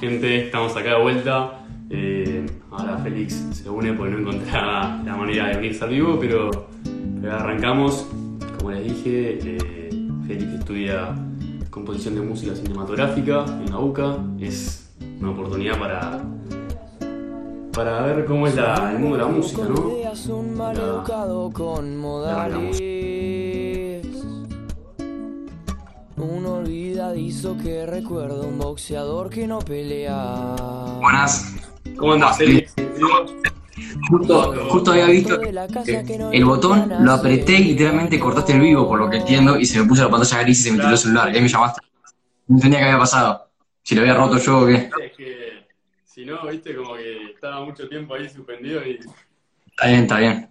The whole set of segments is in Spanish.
gente, estamos acá de vuelta. Eh, ahora Félix se une porque no encontraba la manera de unirse al vivo, pero, pero arrancamos. Como les dije, eh, Félix estudia composición de música cinematográfica en la UCA. Es una oportunidad para, para ver cómo es la- el mundo de la música, ¿no? Ya- educado Un olvidadizo que recuerda un boxeador que no pelea. Buenas. ¿Cómo andas, Félix? Justo, justo había visto que el botón, lo apreté y literalmente cortaste el vivo, por lo que entiendo, y se me puso la pantalla gris y se me tiró el celular. Y ahí me llamaste. No entendía qué había pasado. Si lo había roto yo o qué. Es que si no, viste, como que estaba mucho tiempo ahí suspendido y... Está bien, está bien.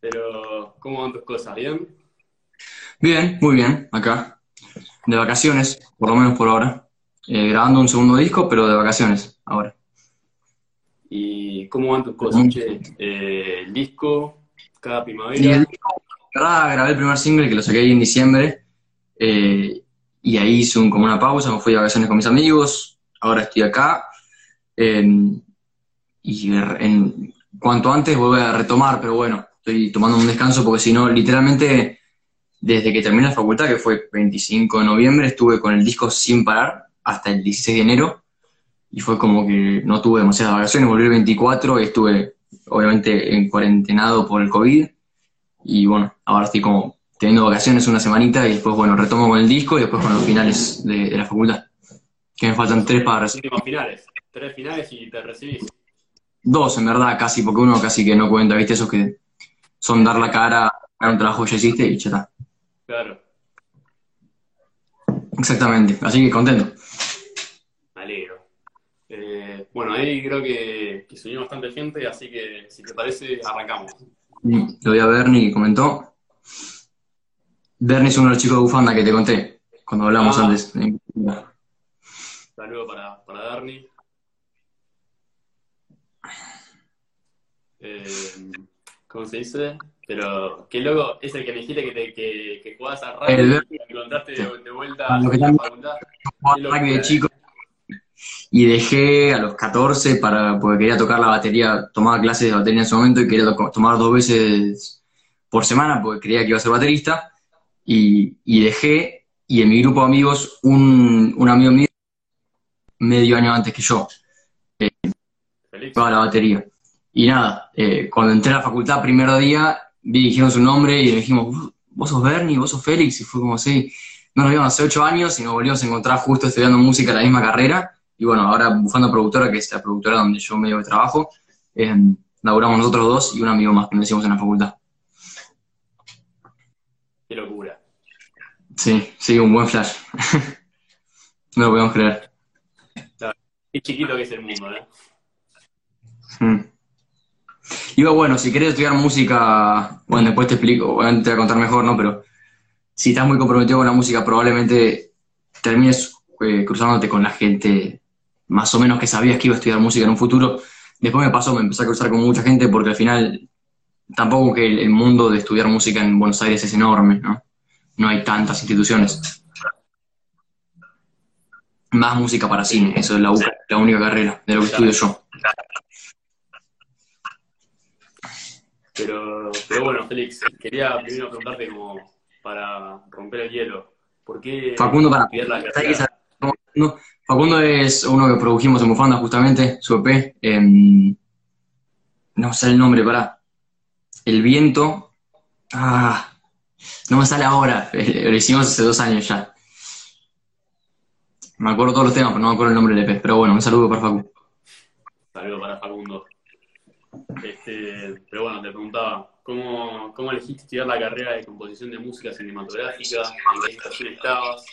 Pero, ¿cómo van tus cosas? ¿Bien? Bien, muy bien, acá. De vacaciones, por lo menos por ahora. Eh, grabando un segundo disco, pero de vacaciones, ahora. ¿Y cómo van tus cosas, Mm. che? Eh, el disco, cada Y primavera. el disco, grabé el primer single que lo saqué ahí en diciembre. eh, y ahí hice un- como una pausa, me fui de vacaciones con mis amigos. Ahora estoy acá. eh, y en cuanto antes voy a retomar, pero bueno, estoy tomando un descanso porque si no, literalmente, desde que terminé la facultad, que fue 25 de noviembre, estuve con el disco sin parar hasta el 16 de enero. Y fue como que no tuve demasiadas vacaciones, volví el 24 y estuve obviamente en cuarentenado por el COVID. Y bueno, ahora estoy como teniendo vacaciones una semanita y después, bueno, retomo con el disco y después con los finales de, de la facultad. Que me faltan tres para recibir. finales. Tres finales y te recibís. Dos, en verdad, casi, porque uno casi que no cuenta, ¿viste? Esos que son dar la cara a un trabajo que ya hiciste y ya está. Claro, Exactamente, así que contento. me alegro. Eh, bueno, ahí creo que, que se unió bastante gente, así que si te parece, arrancamos. Lo vi a Bernie que comentó. Bernie es uno de los chicos de bufanda que te conté cuando hablamos Ah. antes. Saludo para, para Darny. Eh, ¿cómo se dice? Pero qué loco, es el que me dijiste que, te, que, que jugabas a rugby El- y me encontraste de, de vuelta A que la facultad. rugby de chico y dejé a los 14 para, porque quería tocar la batería, tomaba clases de batería en ese momento y quería to- tomar dos veces por semana porque creía que iba a ser baterista y, y dejé y en mi grupo de amigos un, un amigo mío medio año antes que yo Félix. tocaba la batería y nada, eh, cuando entré a la facultad primer día dijeron su nombre y dijimos, vos sos Bernie, vos sos Félix y fue como así, no nos vimos hace ocho años y nos volvimos a encontrar justo estudiando música en la misma carrera. Y bueno, ahora Bufanda Productora, que es la productora donde yo medio trabajo, eh, laburamos nosotros dos y un amigo más que nos hicimos en la facultad. Qué locura. Sí, sí, un buen flash. no lo podemos creer. Qué chiquito que es el mundo, ¿eh? Mm. Digo, bueno, si querés estudiar música, bueno, después te explico, te voy a contar mejor, ¿no? Pero si estás muy comprometido con la música, probablemente termines eh, cruzándote con la gente más o menos que sabías que iba a estudiar música en un futuro. Después me pasó, me empecé a cruzar con mucha gente porque al final tampoco que el, mundo de estudiar música en Buenos Aires es enorme, ¿no? No hay tantas instituciones. Más música para cine, eso es la, la única carrera de lo que estudio yo. Pero, pero bueno, Félix, quería primero preguntarte como para romper el hielo. ¿Por qué Facundo, para. la. Facundo, Facundo es uno que produjimos en Bufanda, justamente, su EP. em, no sé el nombre, pará. El viento. Ah, no me sale ahora. eh, Lo hicimos hace dos años ya. Me acuerdo todos los temas, pero no me acuerdo el nombre del EP. Pero bueno, un saludo para Facu. Saludo para Facundo. Este, pero bueno, te preguntaba, ¿cómo, ¿cómo elegiste estudiar la carrera de composición de música cinematográfica? ¿En qué estación estabas?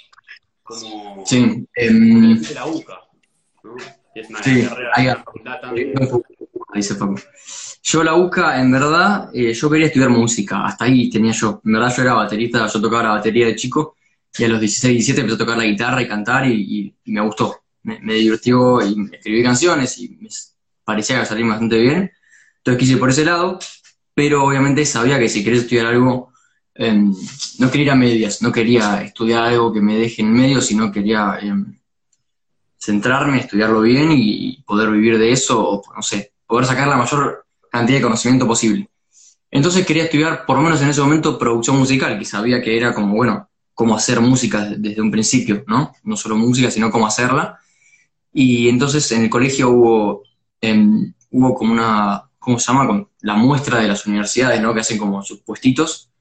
¿Cómo, Sí, cómo em, la UCA? ¿no? Es una Sí, carrera, ahí una va. facultad tan... dice Facu. Yo la UCA, en verdad, eh, yo quería estudiar música, hasta ahí tenía yo. En verdad yo era baterista, yo tocaba la batería de chico y a los 16, 17 empecé a tocar la guitarra y cantar y, y- y me gustó. Me, me divirtió y escribí canciones y me parecía que salía bastante bien. Entonces quise ir por ese lado, pero obviamente sabía que si quería estudiar algo, em, no quería ir a medias, no quería estudiar algo que me deje en medio, sino quería em, centrarme, estudiarlo bien y poder vivir de eso, o no sé, poder sacar la mayor cantidad de conocimiento posible. Entonces quería estudiar, por lo menos en ese momento, producción musical, que sabía que era como, bueno, cómo hacer música desde un principio, ¿no? No solo música, sino cómo hacerla. Y entonces en el colegio hubo, em, hubo como una, ¿cómo se llama? Con la muestra de las universidades, ¿no? Que hacen como sus puestitos.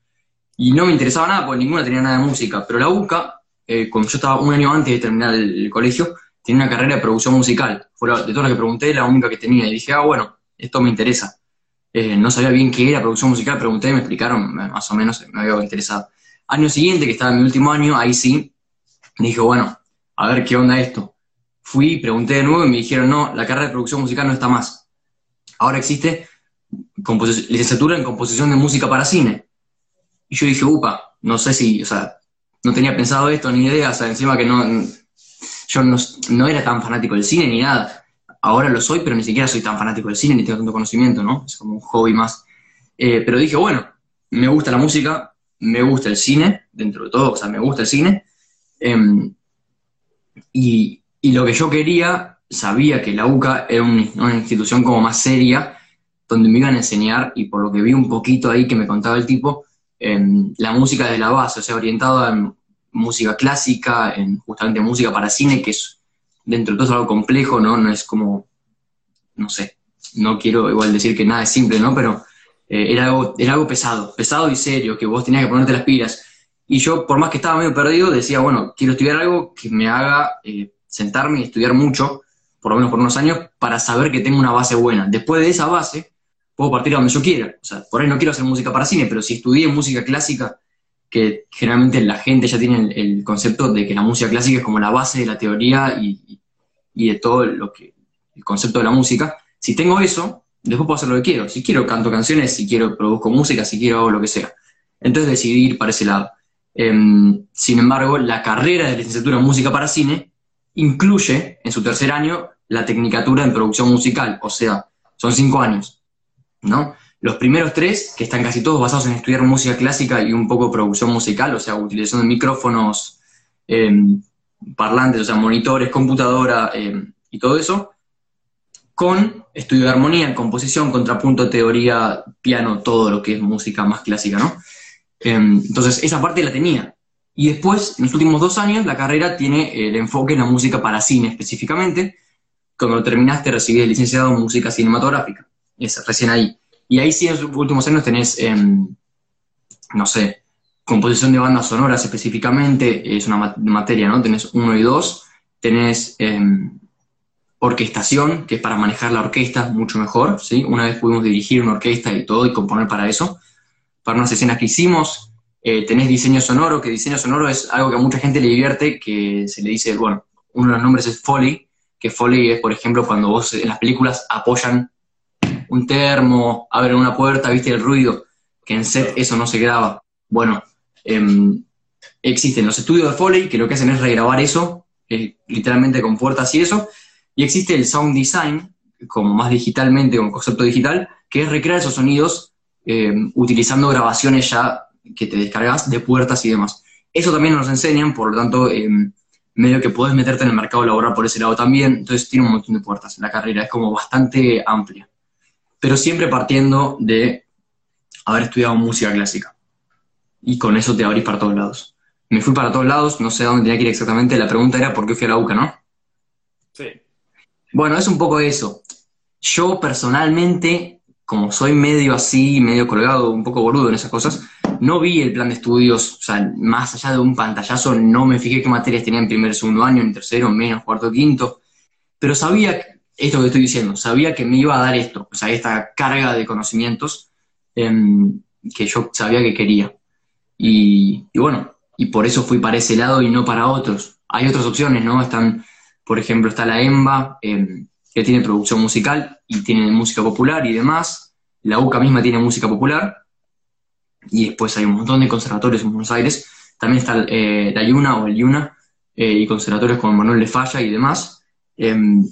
Y no me interesaba nada, porque ninguna tenía nada de música. Pero la UCA, eh, cuando yo estaba un año antes de terminar el, colegio, tenía una carrera de producción musical. Fue de todas las que pregunté, la única que tenía. Y dije, ah, bueno, esto me interesa. Eh, no sabía bien qué era producción musical, pregunté, me explicaron, más o menos me había interesado. Año siguiente, que estaba en mi último año, ahí sí, dije, bueno, a ver qué onda esto. Fui, pregunté de nuevo y me dijeron, no, la carrera de producción musical no está más. Ahora existe licenciatura en composición de música para cine. Y yo dije, upa, no sé si, o sea, no tenía pensado esto ni idea, o sea, encima que no, yo no, no era tan fanático del cine ni nada ahora lo soy, pero ni siquiera soy tan fanático del cine ni tengo tanto conocimiento, ¿no? Es como un hobby más. Eh, pero dije, bueno, me gusta la música, me gusta el cine, dentro de todo, o sea, me gusta el cine. Em, y, lo que yo quería, sabía que la UCA era una institución como más seria, donde me iban a enseñar, y por lo que vi un poquito ahí que me contaba el tipo, em, la música de la base, o sea, orientada en música clásica, en justamente música para cine, que es dentro de todo es algo complejo, ¿no? No es como, no sé, no quiero igual decir que nada es simple, ¿no? Pero eh, era, algo, era algo pesado, pesado y serio, que vos tenías que ponerte las pilas. Y yo, por más que estaba medio perdido, decía, bueno, quiero estudiar algo que me haga eh, sentarme y estudiar mucho, por lo menos por unos años, para saber que tengo una base buena. Después de esa base, puedo partir a donde yo quiera. O sea, por ahí no quiero hacer música para cine, pero si estudié música clásica, que generalmente la gente ya tiene el, concepto de que la música clásica es como la base de la teoría y, de todo lo que, el concepto de la música. Si tengo eso, después puedo hacer lo que quiero. Si quiero, canto canciones, si quiero, produzco música, si quiero, hago lo que sea. Entonces decidí ir para ese lado. Em, sin embargo, la carrera de licenciatura en música para cine incluye en su tercer año la tecnicatura en producción musical, o sea, son cinco años, ¿no? Los primeros tres, que están casi todos basados en estudiar música clásica y un poco producción musical, o sea, utilización de micrófonos, em, parlantes, o sea, monitores, computadora em, y todo eso, con estudio de armonía, composición, contrapunto, teoría, piano, todo lo que es música más clásica, ¿no? Em, entonces, esa parte la tenía. Y después, en los últimos dos años, la carrera tiene el enfoque en la música para cine específicamente. Cuando lo terminaste, recibí el licenciado en música cinematográfica. Es recién ahí. Y ahí sí en los últimos años tenés, em, no sé, composición de bandas sonoras específicamente, es una materia, ¿no? Tenés uno y dos, tenés em, orquestación, que es para manejar la orquesta mucho mejor, ¿sí? Una vez pudimos dirigir una orquesta y todo y componer para eso, para unas escenas que hicimos. Eh, tenés diseño sonoro, que diseño sonoro es algo que a mucha gente le divierte, que se le dice, bueno, uno de los nombres es Foley, que Foley es, por ejemplo, cuando vos en las películas apoyan un termo, abren una puerta, viste el ruido, que en set eso no se graba. Bueno, em, existen los estudios de Foley que lo que hacen es regrabar eso, literalmente con puertas y eso, y existe el sound design, como más digitalmente, con concepto digital, que es recrear esos sonidos em, utilizando grabaciones ya que te descargas de puertas y demás. Eso también nos enseñan, por lo tanto, em, medio que puedes meterte en el mercado laboral por ese lado también, entonces tiene un montón de puertas. La carrera es como bastante amplia pero siempre partiendo de haber estudiado música clásica. Y con eso te abrís para todos lados. Me fui para todos lados, no sé a dónde tenía que ir exactamente. La pregunta era por qué fui a la UCA, ¿no? Sí. Bueno, es un poco eso. Yo personalmente, como soy medio así, medio colgado, un poco boludo en esas cosas, no vi el plan de estudios, o sea, más allá de un pantallazo, no me fijé qué materias tenía en primer, segundo año, en tercero, menos, cuarto, quinto, pero sabía esto que estoy diciendo, sabía que me iba a dar esto, o sea, esta carga de conocimientos em, que yo sabía que quería. Y, bueno, y por eso fui para ese lado y no para otros. Hay otras opciones, ¿no? Están, por ejemplo, está la EMBA, em, que tiene producción musical y tiene música popular y demás. La UCA misma tiene música popular. Y después hay un montón de conservatorios en Buenos Aires. También está eh, la Yuna o el Yuna eh, y conservatorios como Manuel de Falla y demás. Em,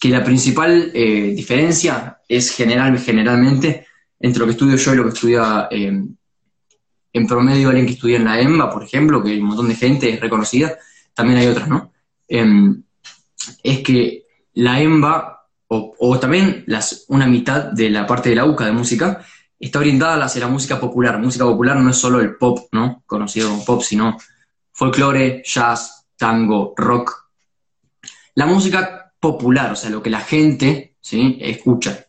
que la principal eh, diferencia es general, generalmente entre lo que estudio yo y lo que estudia eh, en promedio alguien que estudia en la EMBA, por ejemplo, que hay un montón de gente es reconocida, también hay otras, ¿no? Em, es que la EMBA, o, o también las, una mitad de la parte de la UCA de música, está orientada hacia la música popular. Música popular no es solo el pop, ¿no? Conocido como pop, sino folclore, jazz, tango, rock. La música popular, o sea, lo que la gente ¿sí? escucha.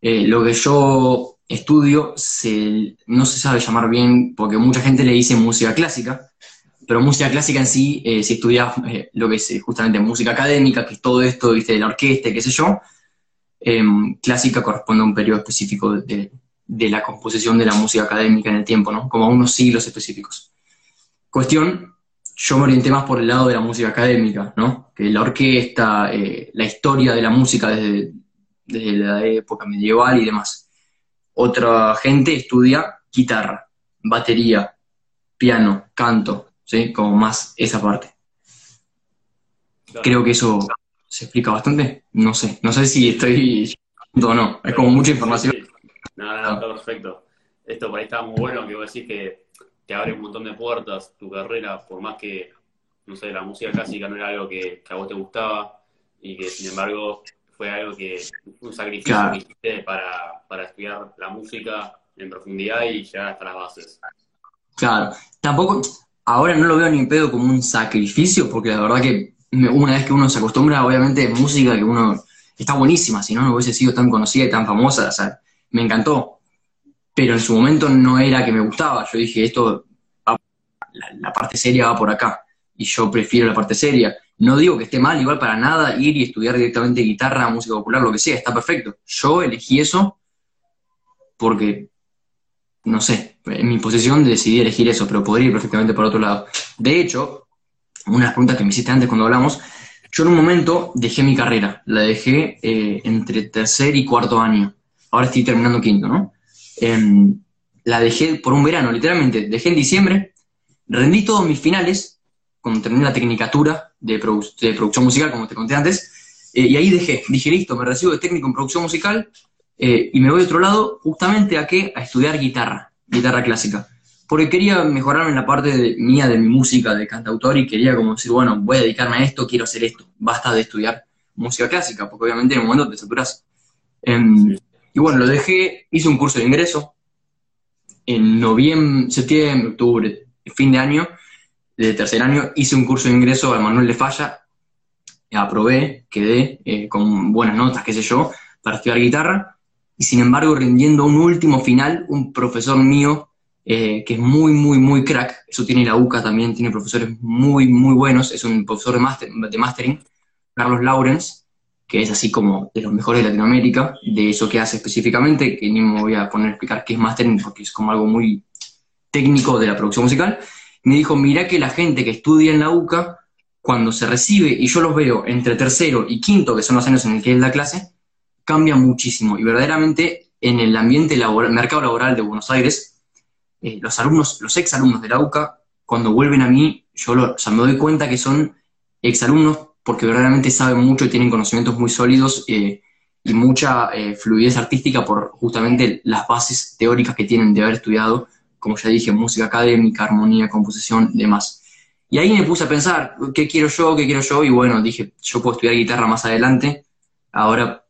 Eh, lo que yo estudio se, no se sabe llamar bien porque mucha gente le dice música clásica, pero música clásica en sí, eh, si estudias eh, lo que es justamente música académica, que es todo esto, viste, de la orquesta, qué sé yo, em, clásica corresponde a un periodo específico de la composición de la música académica en el tiempo, ¿no? Como a unos siglos específicos. Cuestión, yo me orienté más por el lado de la música académica, ¿no? Que la orquesta, eh, la historia de la música desde, desde la época medieval y demás. Otra gente estudia guitarra, batería, piano, canto, ¿sí? Como más esa parte. Claro. Creo que eso se explica bastante. No sé, no sé si estoy o no. Es como mucha información. No, no, no, está perfecto. Esto por ahí está muy bueno, que vos decís que te abre un montón de puertas tu carrera, por más que, no sé, la música clásica no era algo que, que a vos te gustaba y que, sin embargo, fue algo que, un sacrificio Claro. que hiciste para, para estudiar la música en profundidad y llegar hasta las bases. Claro, tampoco, ahora no lo veo ni en pedo como un sacrificio, porque la verdad que una vez que uno se acostumbra, obviamente es música que uno está buenísima, si no, no hubiese sido tan conocida y tan famosa, o sea, me encantó. Pero en su momento no era que me gustaba, yo dije, esto, va- la, la parte seria va por acá, y yo prefiero la parte seria. No digo que esté mal, igual para nada, ir y estudiar directamente guitarra, música popular, lo que sea, está perfecto. Yo elegí eso porque no sé, en mi posición decidí elegir eso, pero podría ir perfectamente por otro lado. De hecho, una de las preguntas que me hiciste antes cuando hablamos, yo en un momento dejé mi carrera, la dejé eh, entre tercer y cuarto año. Ahora estoy terminando quinto, ¿no? Em, la dejé por un verano, literalmente. Dejé en diciembre, rendí todos mis finales, cuando terminé la tecnicatura de, produ- de producción musical, como te conté antes, eh, y ahí dejé. Dije, listo, me recibo de técnico en producción musical, eh, y me voy a otro lado, justamente a qué? A estudiar guitarra, guitarra clásica. Porque quería mejorarme en la parte de- mía de mi música de cantautor y quería como decir, bueno, voy a dedicarme a esto, quiero hacer esto. Basta de estudiar música clásica, porque obviamente en un momento te saturas. Em, y bueno, lo dejé, hice un curso de ingreso. En noviembre, septiembre, octubre, fin de año, de tercer año, hice un curso de ingreso al Manuel de Falla, aprobé, quedé eh, con buenas notas, qué sé yo, para estudiar guitarra, y sin embargo rindiendo un último final, un profesor mío eh, que es muy, muy, muy crack, eso tiene la UCA también, tiene profesores muy, muy buenos, es un profesor de, master- de mastering, Carlos Laurens, que es así como de los mejores de Latinoamérica, de eso que hace específicamente, que ni me voy a poner a explicar qué es mastering, porque es como algo muy técnico de la producción musical, me dijo, mira que la gente que estudia en la UCA, cuando se recibe, y yo los veo entre tercero y quinto, que son los años en el que es la clase, cambia muchísimo. Y verdaderamente en el ambiente laboral, mercado laboral de Buenos Aires, eh, los alumnos, los exalumnos de la UCA, cuando vuelven a mí, yo lo- me doy cuenta que son exalumnos porque verdaderamente saben mucho y tienen conocimientos muy sólidos eh, y mucha eh, fluidez artística por justamente las bases teóricas que tienen de haber estudiado, como ya dije, música académica, armonía, composición, demás. Y ahí me puse a pensar, ¿qué quiero yo? ¿Qué quiero yo? Y bueno, dije, yo puedo estudiar guitarra más adelante, ahora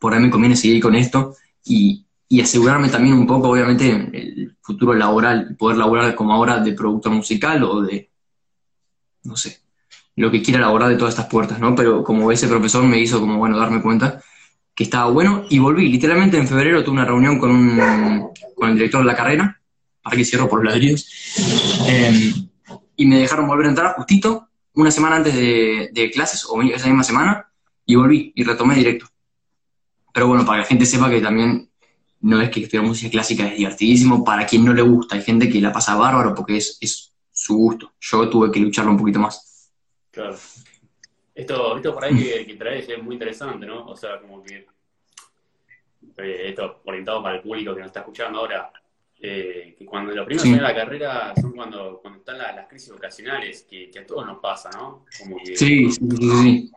por ahí me conviene seguir con esto y, y asegurarme también un poco, obviamente, el futuro laboral, poder laborar como ahora de productor musical o de, no sé, lo que quiera laborar de todas estas puertas, ¿no? Pero como ese profesor me hizo como, bueno, darme cuenta que estaba bueno y volví. Literalmente en febrero tuve una reunión con, un, con el director de la carrera, para que cierro por los ladrillos, eh, y me dejaron volver a entrar justito una semana antes de, de clases, o esa misma semana, y volví y retomé directo. Pero bueno, para que la gente sepa que también no es que estudiar música clásica es divertidísimo, para quien no le gusta, hay gente que la pasa bárbaro porque es, es su gusto. Yo tuve que lucharlo un poquito más. Claro. Esto, esto por ahí que, que traes es muy interesante, ¿no? O sea, como que eh, esto orientado para el público que nos está escuchando ahora, eh, que cuando los primeros Sí. años de la carrera son cuando, cuando están la- las crisis vocacionales, que, que a todos nos pasa, ¿no? Como que Sí, sí, sí,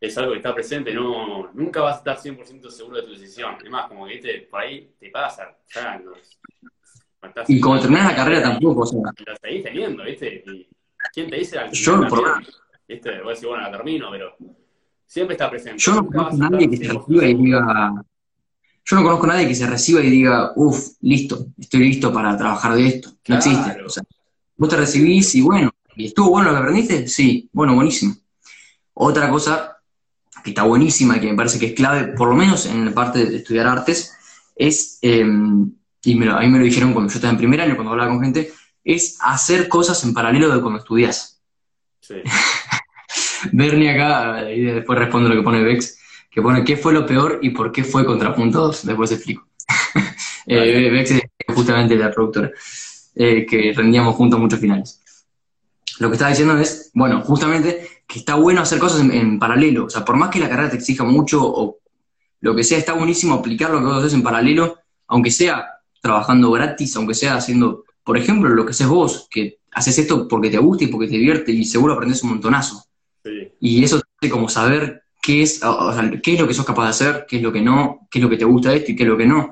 es algo que está presente, no, nunca vas a estar 100% seguro de tu decisión. Además, como que ¿viste? por ahí te pasa, ya los- Y cuando terminas la carrera tampoco, o sea, Lo seguís teniendo, ¿viste? Y ¿Quién te dice al Yo, también, ¿viste? Voy a decir, bueno, la termino, pero siempre está presente. Yo no conozco a nadie que se reciba y diga, yo no conozco a nadie que se reciba y diga, uff, listo, estoy listo para trabajar de esto. No existe. O sea, vos te recibís y bueno, ¿y estuvo bueno lo que aprendiste? Sí, bueno, buenísimo. Otra cosa que está buenísima y que me parece que es clave, por lo menos en la parte de estudiar artes, es, em, y me a mí me lo dijeron cuando yo estaba en primer año, cuando hablaba con gente, es hacer cosas en paralelo de cuando estudias. Sí. Bernie acá, y después responde lo que pone Vex, que pone qué fue lo peor y por qué fue contrapunto 2, después explico. eh, Vex es justamente la productora, eh, que rendíamos juntos muchos finales. Lo que estaba diciendo es, bueno, justamente que está bueno hacer cosas en, paralelo. O sea, por más que la carrera te exija mucho o lo que sea, está buenísimo aplicar lo que vos haces en paralelo, aunque sea trabajando gratis, aunque sea haciendo, por ejemplo, lo que haces vos, que haces esto porque te gusta y porque te divierte y seguro aprendes un montonazo. Y eso te hace como saber qué es, o sea, qué es lo que sos capaz de hacer, qué es lo que no, qué es lo que te gusta de esto y qué es lo que no.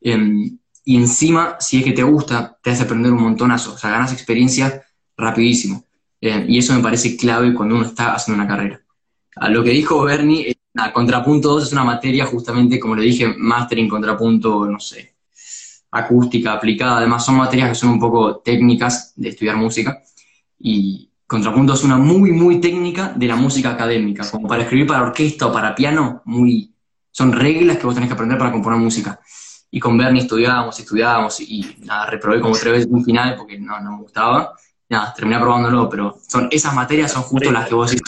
Em, y encima, si es que te gusta, te hace aprender un montonazo, o sea, ganas experiencia rapidísimo. Eh, y eso me parece clave cuando uno está haciendo una carrera. A lo que dijo Bernie, eh, contrapunto 2 es una materia justamente, como le dije, máster en contrapunto, no sé, acústica aplicada. Además, son materias que son un poco técnicas de estudiar música. Y contrapunto es una muy, muy técnica de la música académica, como para escribir para orquesta o para piano, muy, son reglas que vos tenés que aprender para componer música. Y con Bernie estudiábamos, estudiábamos y, nada, reprobé como tres veces un final porque no, no me gustaba nada, terminé probándolo, pero son esas materias son justo las que vos decís,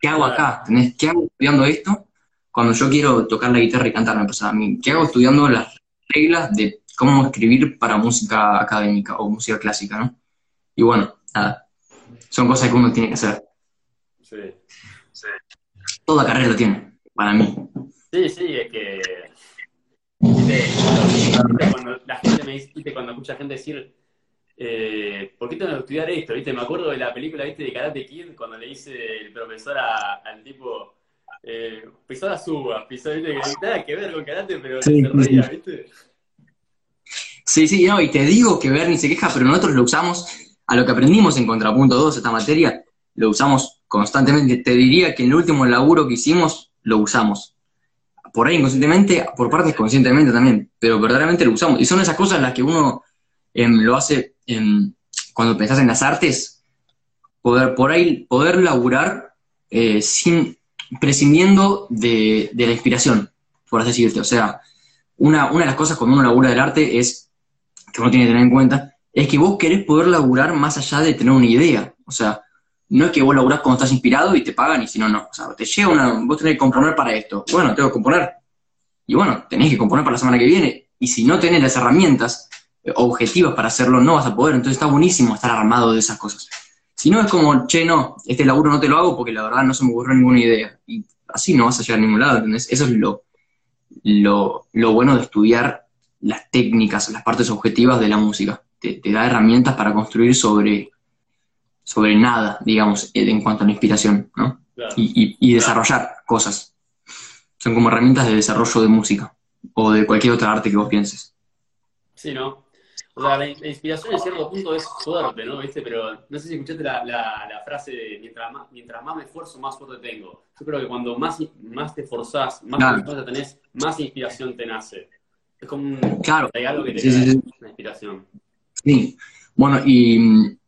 ¿qué hago acá? ¿Qué hago estudiando esto? Cuando yo quiero tocar la guitarra y cantar, me pasa a mí, ¿qué hago estudiando las reglas de cómo escribir para música académica o música clásica, no? Y bueno, nada, son cosas que uno tiene que hacer. Sí, sí. Toda carrera lo tiene, para mí. Sí, sí, es que... Cuando la gente me dice, cuando escucha gente decir, eh, ¿por qué tengo que estudiar esto? ¿Viste? Me acuerdo de la película ¿viste? de Karate Kid cuando le dice el profesor al tipo, eh, pisó la suba, pisó, ¿viste? nada que ver con karate, pero se reía, ¿viste? Sí, sí, no, y te digo que Bernie se queja, pero nosotros lo usamos, a lo que aprendimos en Contrapunto 2, esta materia, lo usamos constantemente. Te diría que en el último laburo que hicimos, lo usamos. Por ahí inconscientemente, por partes conscientemente también, pero verdaderamente lo usamos. Y son esas cosas las que uno em, lo hace cuando pensás en las artes, poder por ahí poder laburar eh, sin prescindiendo de, la inspiración, por así decirte. O sea, una, una de las cosas cuando uno labura del arte es, que uno tiene que tener en cuenta, es que vos querés poder laburar más allá de tener una idea. O sea, no es que vos laburás cuando estás inspirado y te pagan y si no, no. O sea, te llega una, vos tenés que componer para esto. Bueno, tengo que componer. Y bueno, tenés que componer para la semana que viene. Y si no tenés las herramientas, objetivos para hacerlo, no vas a poder. Entonces está buenísimo estar armado de esas cosas. Si no es como, che, no, este laburo no te lo hago porque la verdad no se me ocurrió ninguna idea. Y así no vas a llegar a ningún lado, ¿entendés? Eso es lo, lo, bueno de estudiar las técnicas, las partes objetivas de la música. Te, da herramientas para construir sobre, sobre nada, digamos, en cuanto a la inspiración, ¿no? Y, y desarrollar cosas. Son como herramientas de desarrollo de música o de cualquier otra arte que vos pienses. Sí, ¿no? O sea, la, inspiración en cierto punto es suerte, ¿no? ¿Viste? Pero no sé si escuchaste la, la, frase de mientras más, mientras más me esfuerzo, más suerte tengo. Yo creo que cuando más, más te esforzás, más claro. tenés, más inspiración te nace. Es como un claro. algo que te sí, una inspiración. Sí. Bueno, y mm,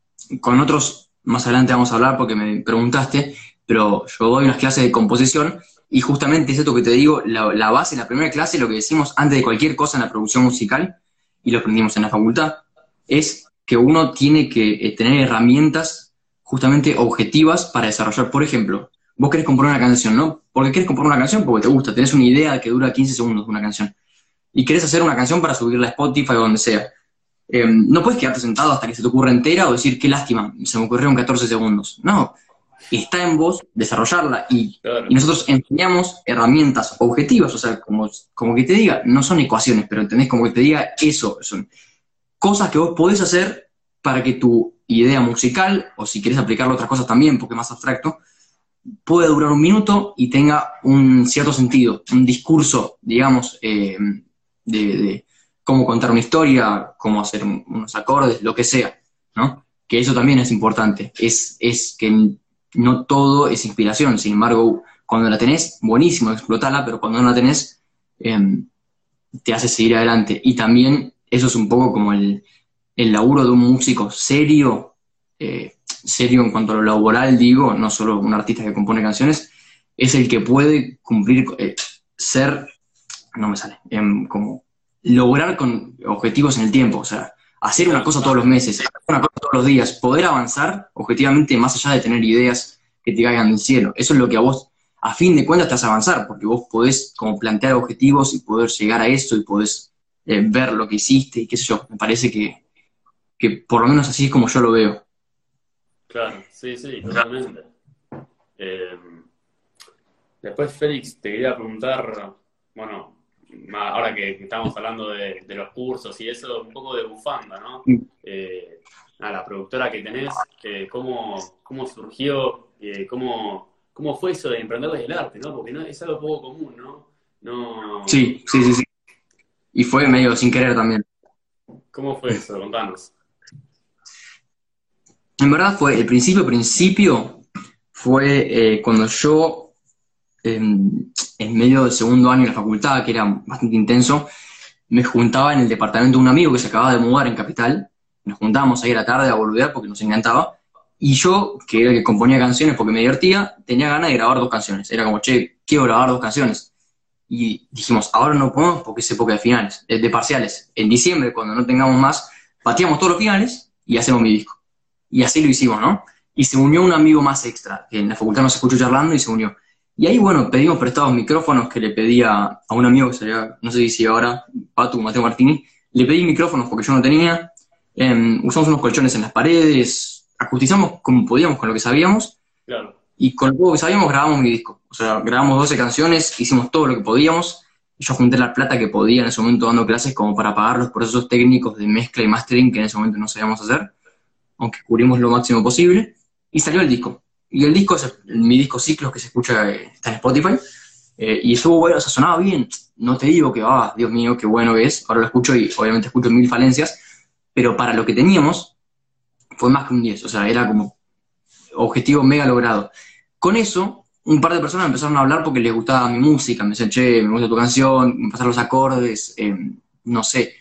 con otros más adelante vamos a hablar porque me preguntaste, pero yo doy unas clases de composición y justamente es esto que te digo, la, la base, la primera clase, lo que decimos antes de cualquier cosa en la producción musical, y lo aprendimos en la facultad, es que uno tiene que eh, tener herramientas justamente objetivas para desarrollar. Por ejemplo, vos querés componer una canción, ¿no? ¿Por qué querés componer una canción? Porque te gusta, tenés una idea que dura 15 segundos de una canción. Y querés hacer una canción para subirla a Spotify o donde sea. Eh, no puedes quedarte sentado hasta que se te ocurra entera o decir, qué lástima, se me ocurrieron 14 segundos. No, está en vos desarrollarla y, nosotros enseñamos herramientas objetivas, o sea, como, como que te diga, no son ecuaciones, pero entendés como que te diga eso, son cosas que vos podés hacer para que tu idea musical, o si quieres aplicarlo a otras cosas también, porque es más abstracto, pueda durar un minuto y tenga un cierto sentido, un discurso, digamos, eh, de, cómo contar una historia, cómo hacer unos acordes, lo que sea, ¿no? Que eso también es importante, es, es que no todo es inspiración, sin embargo, cuando la tenés, buenísimo, explotala, pero cuando no la tenés, em, te hace seguir adelante. Y también eso es un poco como el, el laburo de un músico serio, eh, serio en cuanto a lo laboral, digo, no solo un artista que compone canciones, es el que puede cumplir, eh, ser, no me sale, em, como lograr con objetivos en el tiempo, o sea, hacer una cosa todos los meses, hacer una cosa todos los días, poder avanzar objetivamente más allá de tener ideas que te caigan del cielo. Eso es lo que a vos, a fin de cuentas, te hace avanzar, porque vos podés como plantear objetivos y poder llegar a eso y podés eh, ver lo que hiciste y qué sé yo. Me parece que, que por lo menos así es como yo lo veo. Claro, sí, sí, totalmente. Eh, después, Félix, te quería preguntar, bueno, ahora que, estamos hablando de, los cursos y eso, un poco de bufanda, ¿no? Eh, a la productora que tenés, ¿cómo, ¿cómo, surgió? cómo, ¿Cómo fue eso de emprender desde el arte, ¿no? Porque no, es algo poco común, ¿no? no... Sí, sí, sí, sí. Y fue medio sin querer también. ¿Cómo fue eso? Contanos. En verdad fue, el principio, principio, fue eh, cuando yo, en medio del segundo año de la facultad, que era bastante intenso, me juntaba en el departamento de un amigo que se acababa de mudar en Capital, nos juntábamos ahí a la tarde a volver porque nos encantaba, y yo, que era el que componía canciones porque me divertía, tenía ganas de grabar dos canciones. Era como, che, quiero grabar dos canciones y dijimos, ahora no podemos porque es época de finales, de, parciales. En diciembre, cuando no tengamos más, pateamos todos los finales y hacemos mi disco. Y así lo hicimos, ¿no? Y se unió un amigo más extra, que en la facultad nos escuchó charlando y se unió. Y ahí, bueno, pedimos prestados micrófonos que le pedía a un amigo que sería, no sé si ahora, Patu, Mateo Martini, le pedí micrófonos porque yo no tenía, em, usamos unos colchones en las paredes, acustizamos como podíamos con lo que sabíamos, claro. y con lo que sabíamos grabamos mi disco. O sea, grabamos 12 canciones, hicimos todo lo que podíamos. Yo junté la plata que podía en ese momento dando clases como para pagar los procesos técnicos de mezcla y mastering que en ese momento no sabíamos hacer, aunque cubrimos lo máximo posible. Y salió el disco. Y el disco es mi disco Ciclos que se escucha, eh, está en Spotify. Eh, y estuvo bueno, o sea, sonaba bien. No te digo que, ah, Dios mío, qué bueno que es. Ahora lo escucho y obviamente escucho mil falencias. Pero para lo que teníamos, fue más que un 10. O sea, era como objetivo mega logrado. Con eso, un par de personas empezaron a hablar porque les gustaba mi música, me decían, che, me gusta tu canción, me pasaron los acordes, eh, no sé.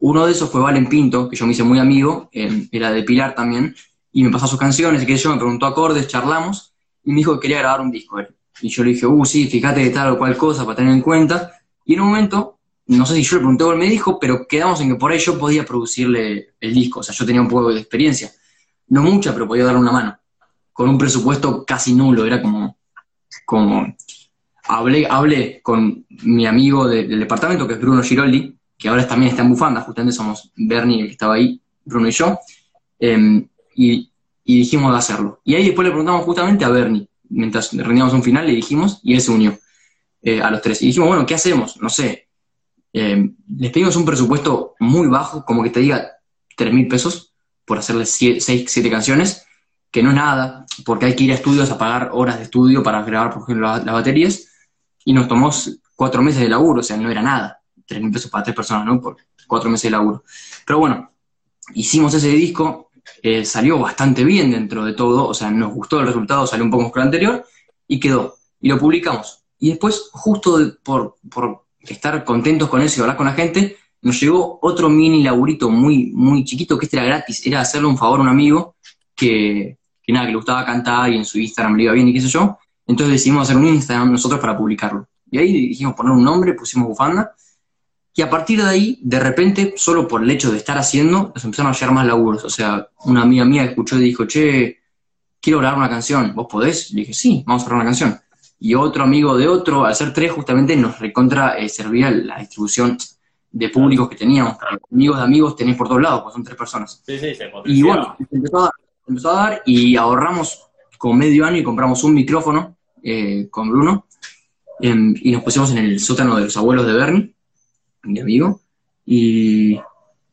Uno de esos fue Valen Pinto, que yo me hice muy amigo, eh, era de Pilar también, y me pasó sus canciones, y que yo me preguntó acordes, charlamos, y me dijo que quería grabar un disco. Y yo le dije, uh, sí, fíjate de tal o cual cosa para tener en cuenta. Y en un momento, no sé si yo le pregunté o él me dijo, pero quedamos en que por ahí yo podía producirle el disco. O sea, yo tenía un poco de experiencia. No mucha, pero podía darle una mano. Con un presupuesto casi nulo, era como como hablé, hablé con mi amigo del departamento, que es Bruno Giroldi, que ahora también está en Bufanda, justamente somos Bernie, el que estaba ahí, Bruno y yo, em, y, dijimos de hacerlo. Y ahí después le preguntamos justamente a Bernie, mientras rendíamos un final, le dijimos, y él se unió eh, a los tres. Y dijimos, bueno, ¿qué hacemos? No sé. Em, les pedimos un presupuesto muy bajo, como que te diga 3 mil pesos por hacerle 6, 7 canciones, que no es nada, porque hay que ir a estudios a pagar horas de estudio para grabar, por ejemplo, las, baterías, y nos tomó cuatro meses de laburo, o sea, no era nada, tres mil pesos para tres personas, ¿no? Por cuatro meses de laburo. Pero bueno, hicimos ese disco, eh, salió bastante bien dentro de todo, o sea, nos gustó el resultado, salió un poco el anterior, y quedó, y lo publicamos. Y después, justo por, por estar contentos con eso y hablar con la gente, nos llegó otro mini laburito muy, muy chiquito, que este era gratis, era hacerle un favor a un amigo que, que nada, que le gustaba cantar y en su Instagram le iba bien y qué sé yo. Entonces decidimos hacer un Instagram nosotros para publicarlo. Y ahí dijimos poner un nombre, pusimos bufanda. Y a partir de ahí, de repente, solo por el hecho de estar haciendo, nos empezaron a llegar más laburos. O sea, una amiga mía escuchó y dijo, che, quiero grabar una canción, ¿vos podés? Le dije, sí, vamos a grabar una canción. Y otro amigo de otro, al ser tres, justamente nos recontra eh, servía la distribución de públicos que teníamos. Amigos de amigos tenéis por todos lados, pues son tres personas. Sí, sí, se y bueno, empezó a, empezó a dar y ahorramos con medio año y compramos un micrófono eh, con Bruno em, y nos pusimos en el sótano de los abuelos de Bernie, mi amigo, y,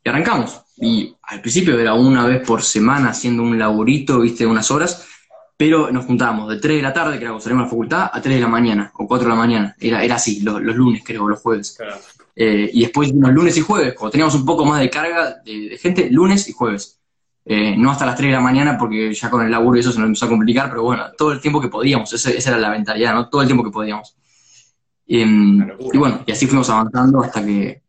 arrancamos. Y al principio era una vez por semana haciendo un laburito, viste, unas horas, pero nos juntábamos de 3 de la tarde, cuando salimos a la facultad, a 3 de la mañana, o 4 de la mañana. Era, era así, los, lunes, creo, los jueves. Eh, y después los lunes y jueves, cuando teníamos un poco más de carga de gente, lunes y jueves. Eh, no hasta las 3 de la mañana porque ya con el laburo y eso se nos empezó a complicar, pero bueno, todo el tiempo que podíamos, esa, esa era la mentalidad, ¿no? Todo el tiempo que podíamos. Em, y bueno, y así fuimos avanzando hasta que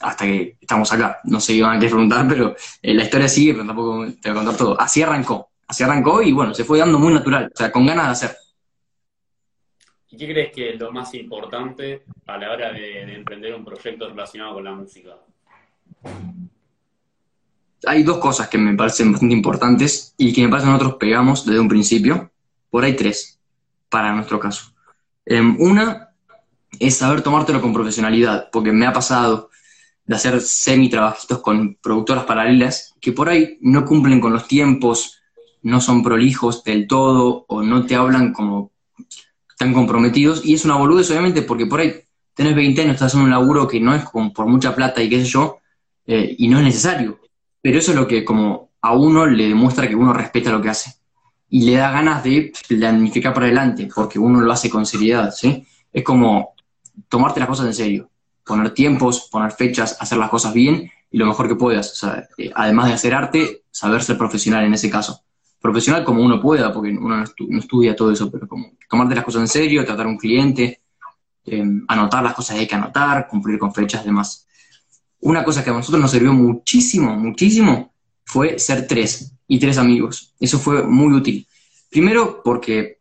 hasta que estamos acá. No sé qué van a querer preguntar, pero eh, la historia sigue, pero tampoco te voy a contar todo. Así arrancó, así arrancó y bueno, se fue dando muy natural, o sea, con ganas de hacer. ¿Y qué crees que es lo más importante a la hora de, de emprender un proyecto relacionado con la música? Hay dos cosas que me parecen bastante importantes y que me parecen nosotros pegamos desde un principio. Por ahí tres, para nuestro caso. Em, una es saber tomártelo con profesionalidad, porque me ha pasado de hacer semi-trabajitos con productoras paralelas que por ahí no cumplen con los tiempos, no son prolijos del todo o no te hablan como tan comprometidos y es una boludez obviamente porque por ahí tenés 20 años, estás haciendo un laburo que no es por mucha plata y qué sé yo, eh, y no es necesario. Pero eso es lo que como a uno le demuestra que uno respeta lo que hace y le da ganas de planificar para adelante, porque uno lo hace con seriedad, ¿sí? Es como tomarte las cosas en serio, poner tiempos, poner fechas, hacer las cosas bien y lo mejor que puedas. O eh, además de hacer arte, saber ser profesional en ese caso. Profesional como uno pueda, porque uno no, estudia todo eso, pero como tomarte las cosas en serio, tratar a un cliente, em, anotar las cosas que hay que anotar, cumplir con fechas demás. Una cosa que a nosotros nos sirvió muchísimo, muchísimo, fue ser tres y tres amigos. Eso fue muy útil. Primero porque,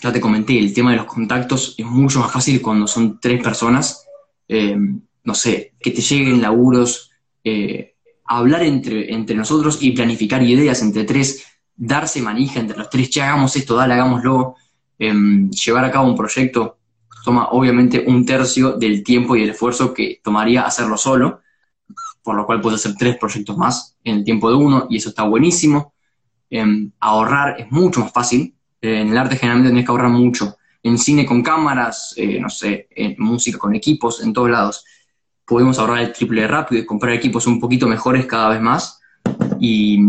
ya te comenté, el tema de los contactos es mucho más fácil cuando son tres personas. Eh, no sé, que te lleguen laburos, eh, hablar entre, entre nosotros y planificar ideas entre tres, darse manija entre los tres, che, hagamos esto, dale, hagámoslo. Em, llevar a cabo un proyecto toma obviamente un tercio del tiempo y el esfuerzo que tomaría hacerlo solo por lo cual puedes hacer tres proyectos más en el tiempo de uno y eso está buenísimo. Em, ahorrar es mucho más fácil. Eh, en el arte generalmente tenés que ahorrar mucho. En cine con cámaras, eh, no sé, en música con equipos, en todos lados. Podemos ahorrar el triple rápido y comprar equipos un poquito mejores cada vez más. Y,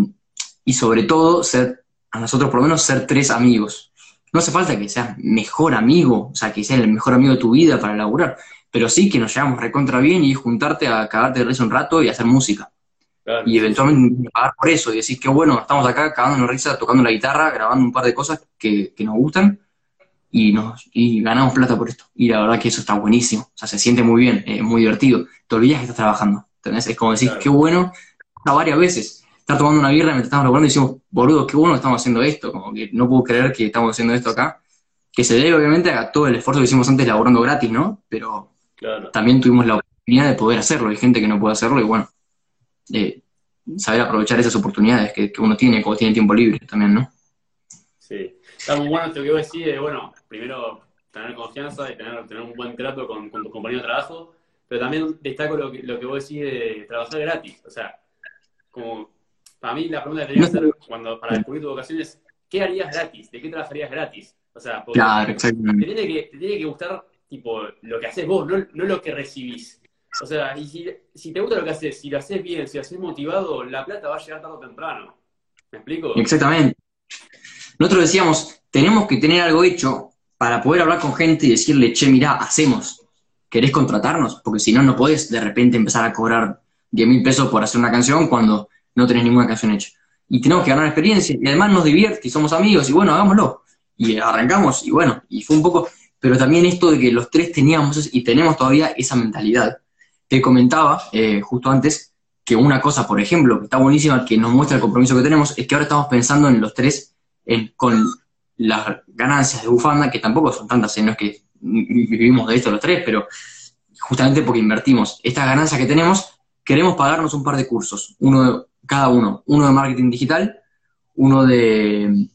y sobre todo, ser, a nosotros por lo menos, ser tres amigos. No hace falta que seas mejor amigo, o sea, que seas el mejor amigo de tu vida para laburar pero sí que nos llevamos recontra bien y juntarte a cagarte de risa un rato y hacer música. y eventualmente pagar por eso y decir que bueno, estamos acá cagándonos risa, tocando la guitarra, grabando un par de cosas que, nos gustan y, nos, y ganamos plata por esto. Y la verdad que eso está buenísimo, o sea, se siente muy bien, es muy divertido. Te olvidas que estás trabajando, Es como decir, qué bueno, está varias veces. Estar tomando una birra mientras estamos grabando y decimos, boludo, qué bueno estamos haciendo esto, como que no puedo creer que estamos haciendo esto acá. Que se debe obviamente a todo el esfuerzo que hicimos antes laborando gratis, ¿no? Pero también tuvimos la oportunidad de poder hacerlo. Hay gente que no puede hacerlo y bueno, eh, saber aprovechar esas oportunidades que, uno tiene cuando tiene tiempo libre también, ¿no? Sí, está muy bueno esto que vos decís de, bueno, primero tener confianza y tener, tener un buen trato con, con tu compañero de trabajo, pero también destaco lo que, lo que vos decís de trabajar gratis. O sea, como para mí la pregunta que tenía que hacer cuando, para descubrir tu vocación es, ¿qué harías gratis? ¿De qué trabajarías gratis? O sea, claro, exactamente. Te tiene que, te tiene que gustar tipo, lo que haces vos, no, no lo que recibís. O sea, y si, te gusta lo que haces, si lo haces bien, si lo haces motivado, la plata va a llegar tarde o temprano. ¿Me explico? Exactamente. Nosotros decíamos, tenemos que tener algo hecho para poder hablar con gente y decirle, che, mirá, hacemos. ¿Querés contratarnos? Porque si no, no podés de repente empezar a cobrar 10 mil pesos por hacer una canción cuando no tenés ninguna canción hecha. Y tenemos que ganar experiencia y además nos divierte y somos amigos y bueno, hagámoslo. Y arrancamos y bueno, y fue un poco, pero también esto de que los tres teníamos y tenemos todavía esa mentalidad. Te comentaba eh, justo antes que una cosa, por ejemplo, que está buenísima, que nos muestra el compromiso que tenemos, es que ahora estamos pensando en los tres, con las ganancias de bufanda, que tampoco son tantas, ¿eh? no es que vivimos de esto los tres, pero justamente porque invertimos estas ganancias que tenemos, queremos pagarnos un par de cursos, uno de, cada uno, uno de marketing digital, uno de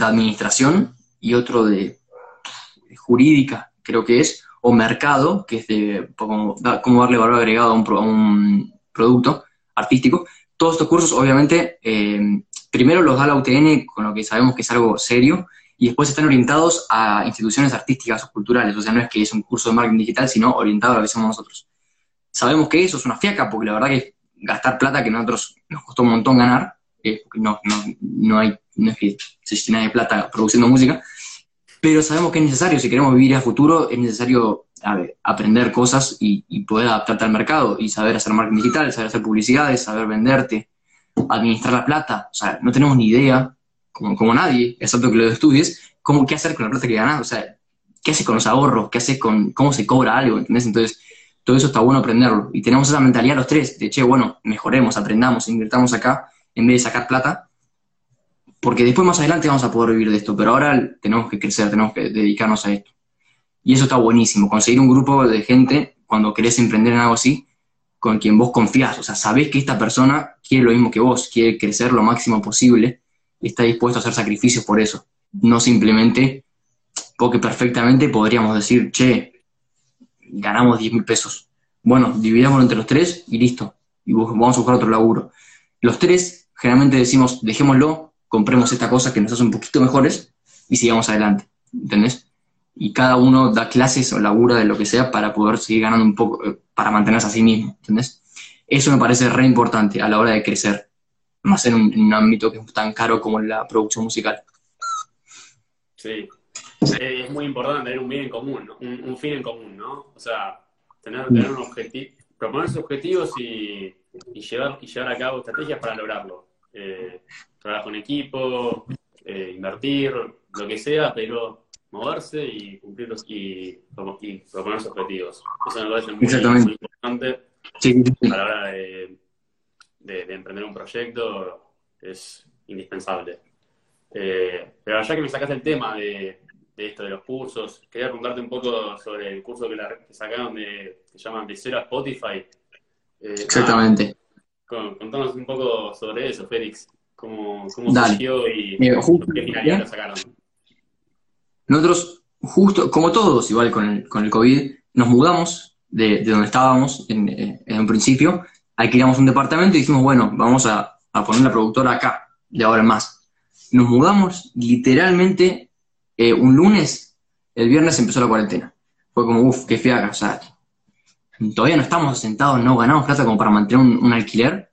administración y otro de jurídica, creo que es, o mercado, que es de cómo, darle valor agregado a un, producto artístico. Todos estos cursos, obviamente, eh, primero los da la UTN, con lo que sabemos que es algo serio, y después están orientados a instituciones artísticas o culturales. O sea, no es que es un curso de marketing digital, sino orientado a lo que somos nosotros. Sabemos que eso es una fiaca, porque la verdad que gastar plata que nosotros nos costó un montón ganar, eh, no, no, no, hay, no es que se llena de plata produciendo música, pero sabemos que es necesario, si queremos vivir a futuro, es necesario aprender cosas y, poder adaptarte al mercado y saber hacer marketing digital, saber hacer publicidades, saber venderte. administrar la plata, o sea, no tenemos ni idea, como, como nadie, excepto que lo estudies, cómo, qué hacer con la plata que ganas, o sea, qué haces con los ahorros, qué haces con cómo se cobra algo, ¿entendés? Entonces, todo eso está bueno aprenderlo. Y tenemos esa mentalidad los tres, de, che, bueno, mejoremos, aprendamos, invirtamos acá, en vez de sacar plata, porque después más adelante vamos a poder vivir de esto, pero ahora tenemos que crecer, tenemos que dedicarnos a esto. Y eso está buenísimo, conseguir un grupo de gente cuando querés emprender en algo así, con quien vos confías, o sea, sabés que esta persona quiere lo mismo que vos, quiere crecer lo máximo posible y está dispuesto a hacer sacrificios por eso, no simplemente porque perfectamente podríamos decir, che, ganamos 10 mil pesos. Bueno, dividámoslo entre los tres y listo, y vamos a buscar otro laburo. Los tres generalmente decimos, dejémoslo, compremos esta cosa que nos hace un poquito mejores y sigamos adelante, ¿entendés? Y cada uno da clases o labura de lo que sea para poder seguir ganando un poco, eh, para mantenerse a sí mismo, ¿entendés? Eso me parece re importante a la hora de crecer, más en un, ámbito que es tan caro como la producción musical. Sí, es muy importante tener un bien en común, un, fin en común, ¿no? O sea, tener, tener un objetivo, proponerse objetivos y, llevar, y llevar a cabo estrategias para lograrlo. Eh, trabajo en equipo, eh, invertir, lo que sea, pero moverse y cumplir los, y, y proponerse objetivos. Eso me parece muy, importante a la hora de, emprender un proyecto, es indispensable. Eh, pero ya que me sacaste el tema de, esto de los cursos, quería preguntarte un poco sobre el curso que, sacaron de, que llaman de cero a Spotify. Eh, Exactamente. Contanos un poco sobre eso, Félix. ¿Cómo, cómo surgió y qué finalidad lo sacaron? Nosotros, justo, como todos, igual con el, con el COVID, nos mudamos de, de donde estábamos en, en, un principio, alquilamos un departamento y dijimos, bueno, vamos a, a poner la productora acá, de ahora en más. Nos mudamos literalmente eh, un lunes, el viernes empezó la cuarentena. Fue como, uff, qué fiaca, o sea, todavía no estamos sentados, no ganamos plata como para mantener un, alquiler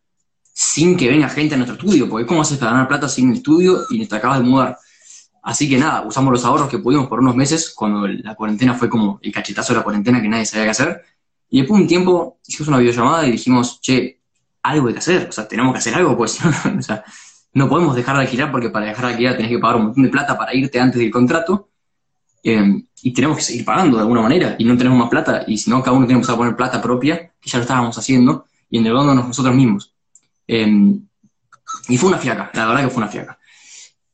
sin que venga gente a nuestro estudio, porque ¿cómo haces para ganar plata sin el estudio y te acabas de mudar? Así que nada, usamos los ahorros que pudimos por unos meses, cuando la cuarentena fue como el cachetazo de la cuarentena que nadie sabía qué hacer. Y después de un tiempo hicimos una videollamada y dijimos, che, algo hay que hacer, o sea, tenemos que hacer algo, pues, o sea, no podemos dejar de alquilar porque para dejar de alquilar tenés que pagar un montón de plata para irte antes del contrato. Em, y tenemos que seguir pagando de alguna manera y no tenemos más plata. Y si no, cada uno tenemos que poner plata propia, que ya lo estábamos haciendo, y endeudándonos nosotros mismos. Em, y fue una fiaca, la verdad que fue una fiaca.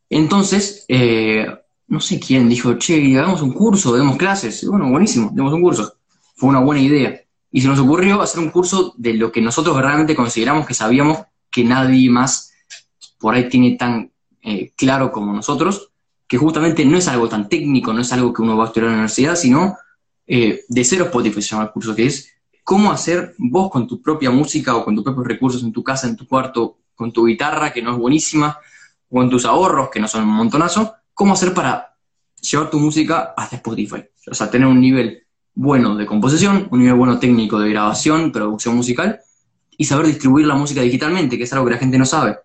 Entonces, eh, no sé quién dijo, che, hagamos un curso, demos clases. bueno, buenísimo, demos un curso. Fue una buena idea. Y se nos ocurrió hacer un curso de lo que nosotros realmente consideramos que sabíamos que nadie más por ahí tiene tan eh, claro como nosotros, que justamente no es algo tan técnico, no es algo que uno va a estudiar en la universidad, sino eh, de cero Spotify se llama el curso, que es cómo hacer vos con tu propia música o con tus propios recursos en tu casa, en tu cuarto, con tu guitarra, que no es buenísima, o con tus ahorros, que no son un montonazo, cómo hacer para llevar tu música hasta Spotify. O sea, tener un nivel bueno de composición, un nivel bueno técnico de grabación, producción musical, y saber distribuir la música digitalmente, que es algo que la gente no sabe.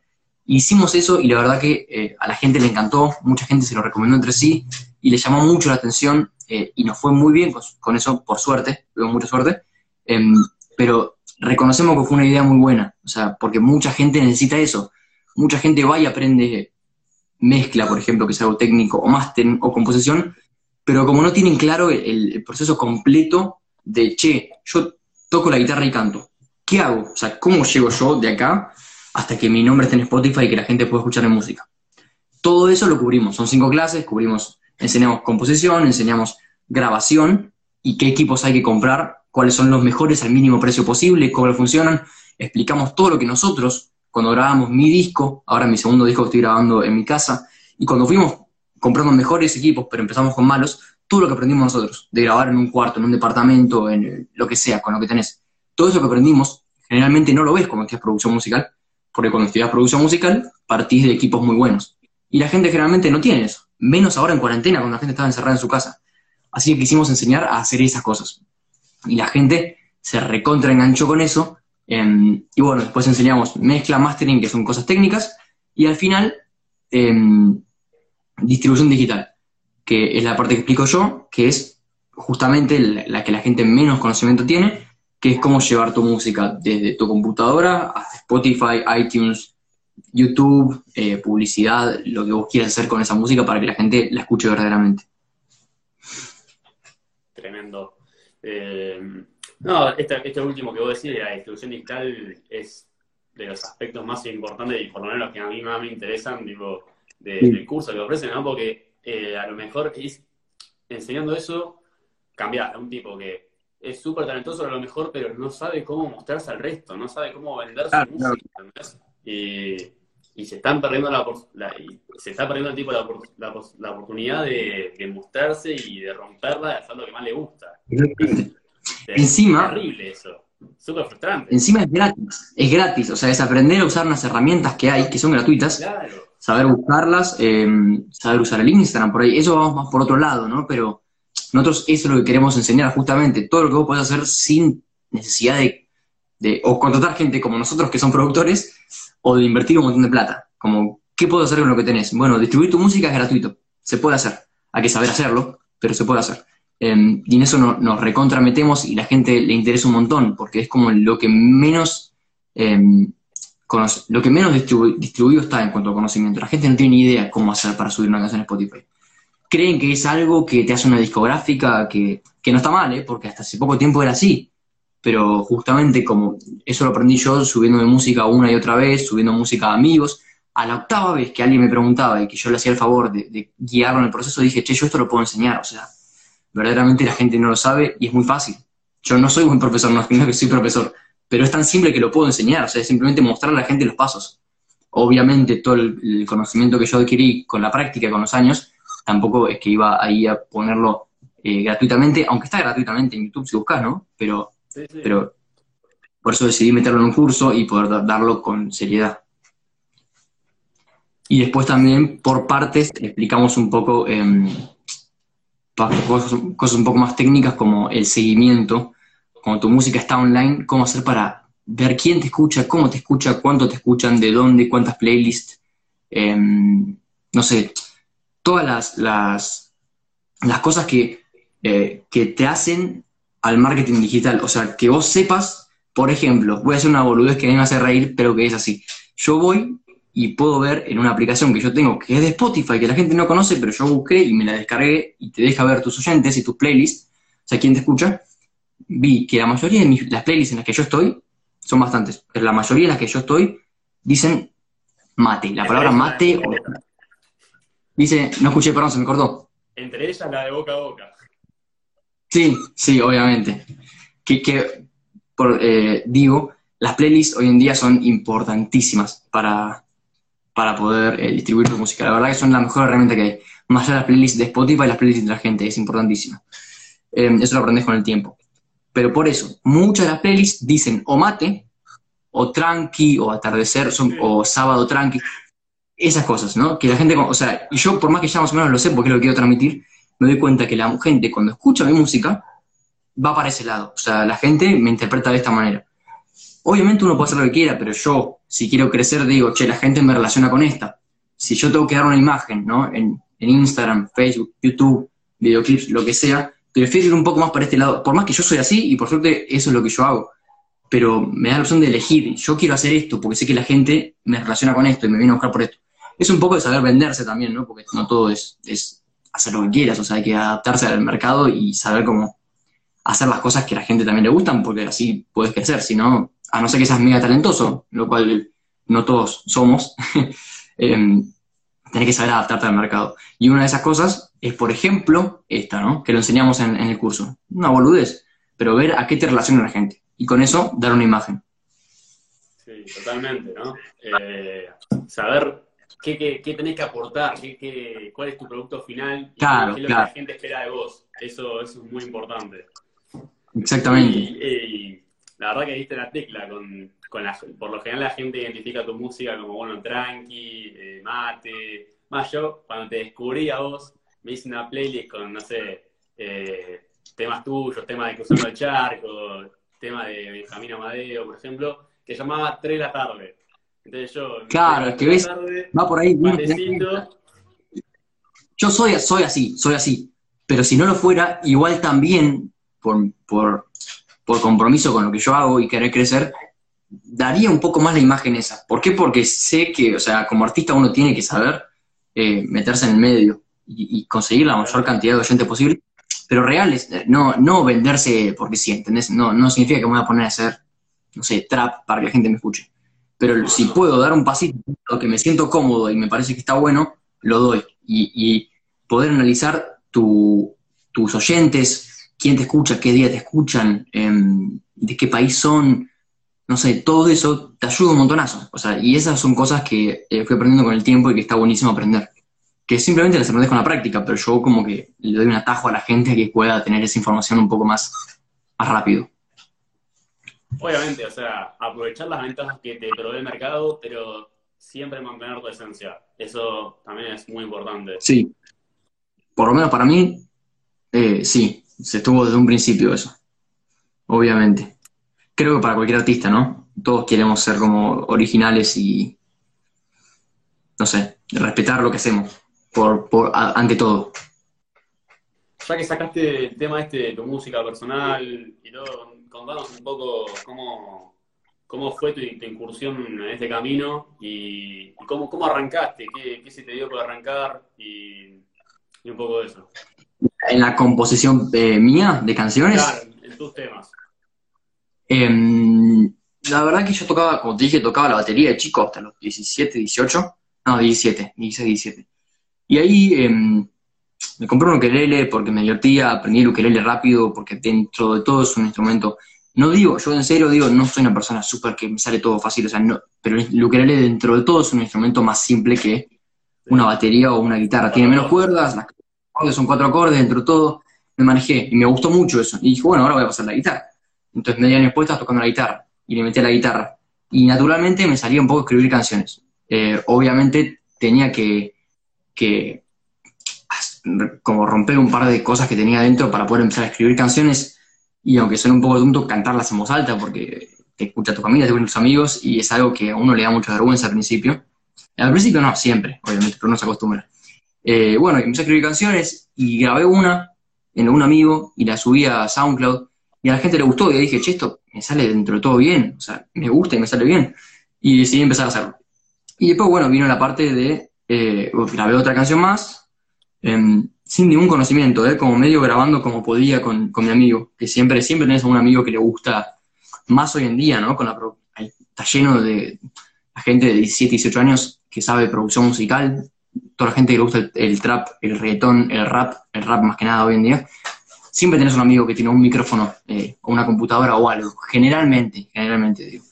Hicimos eso y la verdad que eh, a la gente le encantó, mucha gente se lo recomendó entre sí y le llamó mucho la atención eh, y nos fue muy bien con, eso, por suerte, tuvimos mucha suerte, em, pero reconocemos que fue una idea muy buena, o sea, porque mucha gente necesita eso, mucha gente va y aprende mezcla, por ejemplo, que es algo técnico, o máster o composición, pero como no tienen claro el, el proceso completo de, che, yo toco la guitarra y canto, ¿qué hago? O sea, ¿cómo llego yo de acá hasta que mi nombre esté en Spotify y que la gente pueda escuchar en música. Todo eso lo cubrimos, son cinco clases, cubrimos, enseñamos composición, enseñamos grabación y qué equipos hay que comprar, cuáles son los mejores al mínimo precio posible, cómo funcionan, explicamos todo lo que nosotros, cuando grabamos mi disco, ahora mi segundo disco que estoy grabando en mi casa, y cuando fuimos comprando mejores equipos, pero empezamos con malos, todo lo que aprendimos nosotros, de grabar en un cuarto, en un departamento, en lo que sea, con lo que tenés. Todo eso que aprendimos, generalmente no lo ves como que es producción musical, porque cuando estudias producción musical, partís de equipos muy buenos. Y la gente generalmente no tiene eso, menos ahora en cuarentena, cuando la gente estaba encerrada en su casa. Así que quisimos enseñar a hacer esas cosas. Y la gente se recontra enganchó con eso. Em, y bueno, después enseñamos mezcla, mastering, que son cosas técnicas. Y al final, em, distribución digital, que es la parte que explico yo, que es justamente la que la gente menos conocimiento tiene, que es cómo llevar tu música desde tu computadora a Spotify, iTunes, YouTube, eh, publicidad, lo que vos quieras hacer con esa música para que la gente la escuche verdaderamente. Tremendo. Eh, no, este, este, último que vos decís, la distribución digital, es de los aspectos más importantes y por lo menos los que a mí más me interesan, tipo, del curso que ofrecen, ¿no? Porque eh, a lo mejor es enseñando eso, cambiar a un tipo que es súper talentoso a lo mejor, pero no sabe cómo mostrarse al resto, no sabe cómo vender su música. Y, y, se están perdiendo la, se está perdiendo el tipo la, la, oportunidad de, mostrarse y de romperla, de hacer lo que más le gusta. Encima, es terrible eso. Súper frustrante. Encima es gratis, es gratis, o sea, es aprender a usar unas herramientas que hay, que son gratuitas, saber buscarlas, eh, saber usar el Instagram por ahí, eso vamos más por otro lado, ¿no? Pero nosotros eso es lo que queremos enseñar justamente, todo lo que vos podés hacer sin necesidad de, o contratar gente como nosotros que son productores, o de invertir un montón de plata. Como, ¿qué puedo hacer con lo que tenés? Bueno, distribuir tu música es gratuito, se puede hacer, hay que saber hacerlo, pero se puede hacer. Em, y en eso nos recontrametemos y la gente le interesa un montón, porque es como lo que menos, em, lo que menos distribuido está en cuanto a conocimiento. La gente no tiene ni idea cómo hacer para subir una canción a Spotify creen que es algo que te hace una discográfica, que, no está mal, ¿eh? porque hasta hace poco tiempo era así. Pero justamente como eso lo aprendí yo subiendo de música una y otra vez, subiendo música a amigos, a la octava vez que alguien me preguntaba y que yo le hacía el favor de, guiarlo en el proceso, dije, che, yo esto lo puedo enseñar. O sea, verdaderamente la gente no lo sabe y es muy fácil. Yo no soy buen profesor, no, es que soy profesor, pero es tan simple que lo puedo enseñar. O sea, es simplemente mostrarle a la gente los pasos. Obviamente todo el conocimiento que yo adquirí con la práctica, con los años, tampoco es que iba ahí a ponerlo eh, gratuitamente, aunque está gratuitamente en YouTube si buscas, ¿no? Pero, pero por eso decidí meterlo en un curso y poder darlo con seriedad. Y después también, por partes, explicamos un poco em, cosas, un poco más técnicas como el seguimiento, cuando tu música está online, cómo hacer para ver quién te escucha, cómo te escucha, cuánto te escuchan, de dónde, cuántas playlists, em, no sé, todas las, las, las cosas que, eh, que te hacen al marketing digital. O sea, que vos sepas, por ejemplo, voy a hacer una boludez que a mí me hace reír, pero que es así. Yo voy y puedo ver en una aplicación que yo tengo, que es de Spotify, que la gente no conoce, pero yo busqué y me la descargué y te deja ver tus oyentes y tus playlists, o sea, quién te escucha, vi que la mayoría de mis, las playlists en las que yo estoy, son bastantes, pero la mayoría de las que yo estoy dicen mate, la palabra mate o, Dice, no escuché, perdón, se me cortó. Entre ellas la de boca a boca. Sí, sí, obviamente. Que, por, eh, digo, las playlists hoy en día son importantísimas para, para poder eh, distribuir tu música. La verdad que son la mejor herramienta que hay. Más allá de las playlists de Spotify y las playlists de la gente, es importantísimo. Eh, eso lo aprendes con el tiempo. Pero por eso, muchas de las playlists dicen o mate, o tranqui, o atardecer, o sábado tranqui esas cosas, ¿no? Que la gente, o sea, yo por más que ya más o menos lo sé porque lo quiero transmitir, me doy cuenta que la gente cuando escucha mi música va para ese lado. O sea, la gente me interpreta de esta manera. Obviamente uno puede hacer lo que quiera, pero yo, si quiero crecer, digo, che, la gente me relaciona con esta. Si yo tengo que dar una imagen, ¿no? En, en Instagram, Facebook, YouTube, videoclips, lo que sea, prefiero ir un poco más para este lado. Por más que yo soy así, y por suerte eso es lo que yo hago. Pero me da la opción de elegir. Yo quiero hacer esto porque sé que la gente me relaciona con esto y me viene a buscar por esto es un poco de saber venderse también, ¿no? Porque no todo es, hacer lo que quieras, o sea, hay que adaptarse al mercado y saber cómo hacer las cosas que a la gente también le gustan, porque así puedes crecer, si no, a no ser que seas mega talentoso, lo cual no todos somos, eh, tenés que saber adaptarte al mercado. Y una de esas cosas es, por ejemplo, esta, ¿no? Que lo enseñamos en, el curso. Una boludez, pero ver a qué te relaciona la gente. Y con eso, dar una imagen. Sí, totalmente, ¿no? Eh, saber qué, qué, tenés que aportar, qué, cuál es tu producto final, claro, qué es lo que la gente espera de vos. Eso, es muy importante. Exactamente. Y, la verdad que diste la tecla con, con la, por lo general la gente identifica tu música como bueno, tranqui, eh, mate. Más yo, cuando te descubrí a vos, me hice una playlist con, no sé, eh, temas tuyos, temas de Cruzando el Charco, tema de Benjamín Amadeo, por ejemplo, que llamaba 3 de la tarde. Entonces yo. Claro, es que ves, va por ahí. Yo soy, soy así, soy así. Pero si no lo fuera, igual también, por, por, por compromiso con lo que yo hago y querer crecer, daría un poco más la imagen esa. ¿Por qué? Porque sé que, o sea, como artista uno tiene que saber eh, meterse en el medio y, conseguir la mayor cantidad de oyentes posible, pero reales, eh, no, no venderse porque sí, ¿entendés? No, no significa que me voy a poner a hacer, no sé, trap para que la gente me escuche. Pero si puedo dar un pasito, que me siento cómodo y me parece que está bueno, lo doy. Y, poder analizar tus oyentes, quién te escucha, qué día te escuchan, em, de qué país son, no sé, todo eso te ayuda un montonazo. O sea, y esas son cosas que eh, fui aprendiendo con el tiempo y que está buenísimo aprender. Que simplemente las aprendes con la práctica, pero yo como que le doy un atajo a la gente que pueda tener esa información un poco más, más rápido. Obviamente, o sea, aprovechar las ventajas que te provee el mercado, pero siempre mantener tu esencia. Eso también es muy importante. Sí. Por lo menos para mí, eh, sí, se estuvo desde un principio eso. Obviamente creo que para cualquier artista, ¿no? Todos queremos ser como originales y, no sé, respetar lo que hacemos, por, por ante todo. Ya que sacaste el tema este de tu música personal y todo, contanos un poco cómo, cómo fue tu, incursión en este camino y, cómo, cómo, arrancaste, qué, qué, se te dio por arrancar y, un poco de eso. En la composición eh, mía de canciones. Claro, en tus temas. Em, la verdad que yo tocaba, como te dije, tocaba la batería de chico hasta los 17, 18, no, 17, 16, 17. Y ahí em, me compré un ukelele porque me divertía, aprendí el ukelele rápido, porque dentro de todo es un instrumento. No digo, yo en serio digo, no soy una persona súper que me sale todo fácil, o sea, no, pero el ukelele dentro de todo es un instrumento más simple que una batería o una guitarra. Tiene menos cuerdas, las cuerdas son cuatro acordes, dentro de todo. Me manejé y me gustó mucho eso. Y dije, bueno, ahora voy a pasar la guitarra. Entonces medio año después estaba tocando la guitarra y le metí a la guitarra. Y naturalmente me salía un poco escribir canciones. Eh, obviamente tenía que, que como romper un par de cosas que tenía dentro para poder empezar a escribir canciones y aunque suene un poco tonto, cantarlas en voz alta porque te escucha tu familia, te escuchan tus amigos y es algo que a uno le da mucha vergüenza al principio. Al principio no, siempre, obviamente, pero uno se acostumbra. Eh, bueno, empecé a escribir canciones y grabé una en un amigo y la subí a SoundCloud y a la gente le gustó, y dije, che, esto me sale dentro de todo bien, o sea, me gusta y me sale bien. Y decidí empezar a hacerlo. Y después, bueno, vino la parte de, eh, grabé otra canción más, em, sin ningún conocimiento, ¿eh? como medio grabando como podía con, mi amigo, que siempre, siempre tenés a un amigo que le gusta más hoy en día, ¿no? Con la está lleno de gente de 17, 18 años que sabe producción musical, toda la gente que le gusta el, el trap, el reggaetón, el rap, el rap más que nada hoy en día, siempre tenés un amigo que tiene un micrófono eh, o una computadora o algo. Generalmente, generalmente digo.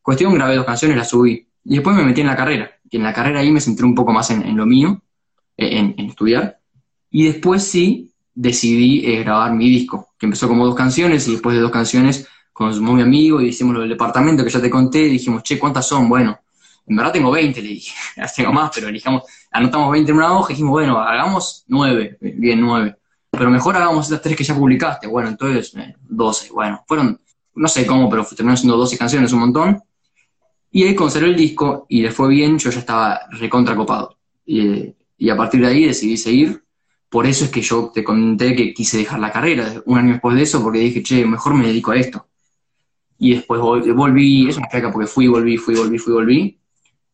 Cuestión, grabé dos canciones, las subí. Y después me metí en la carrera. Y en la carrera ahí me centré un poco más en, lo mío, eh, en, estudiar. Y después sí decidí eh, grabar mi disco, que empezó como dos canciones y después de dos canciones consumó mi amigo y hicimos lo del departamento que ya te conté y dijimos, che, ¿cuántas son? Bueno, en verdad tengo 20, le dije, tengo más, pero elijamos, anotamos 20 en una hoja y dijimos, bueno, hagamos 9, bien, 9 pero mejor hagamos estas tres que ya publicaste. Bueno, entonces, 12. Eh, bueno, fueron, no sé cómo, pero terminaron siendo 12 canciones, un montón. Y ahí conservé el disco y le fue bien, yo ya estaba recontra copado. Y, a partir de ahí decidí seguir. Por eso es que yo te conté que quise dejar la carrera un año después de eso, porque dije, che, mejor me dedico a esto. Y después volví, es una feca porque fui, volví, fui, volví, fui, volví.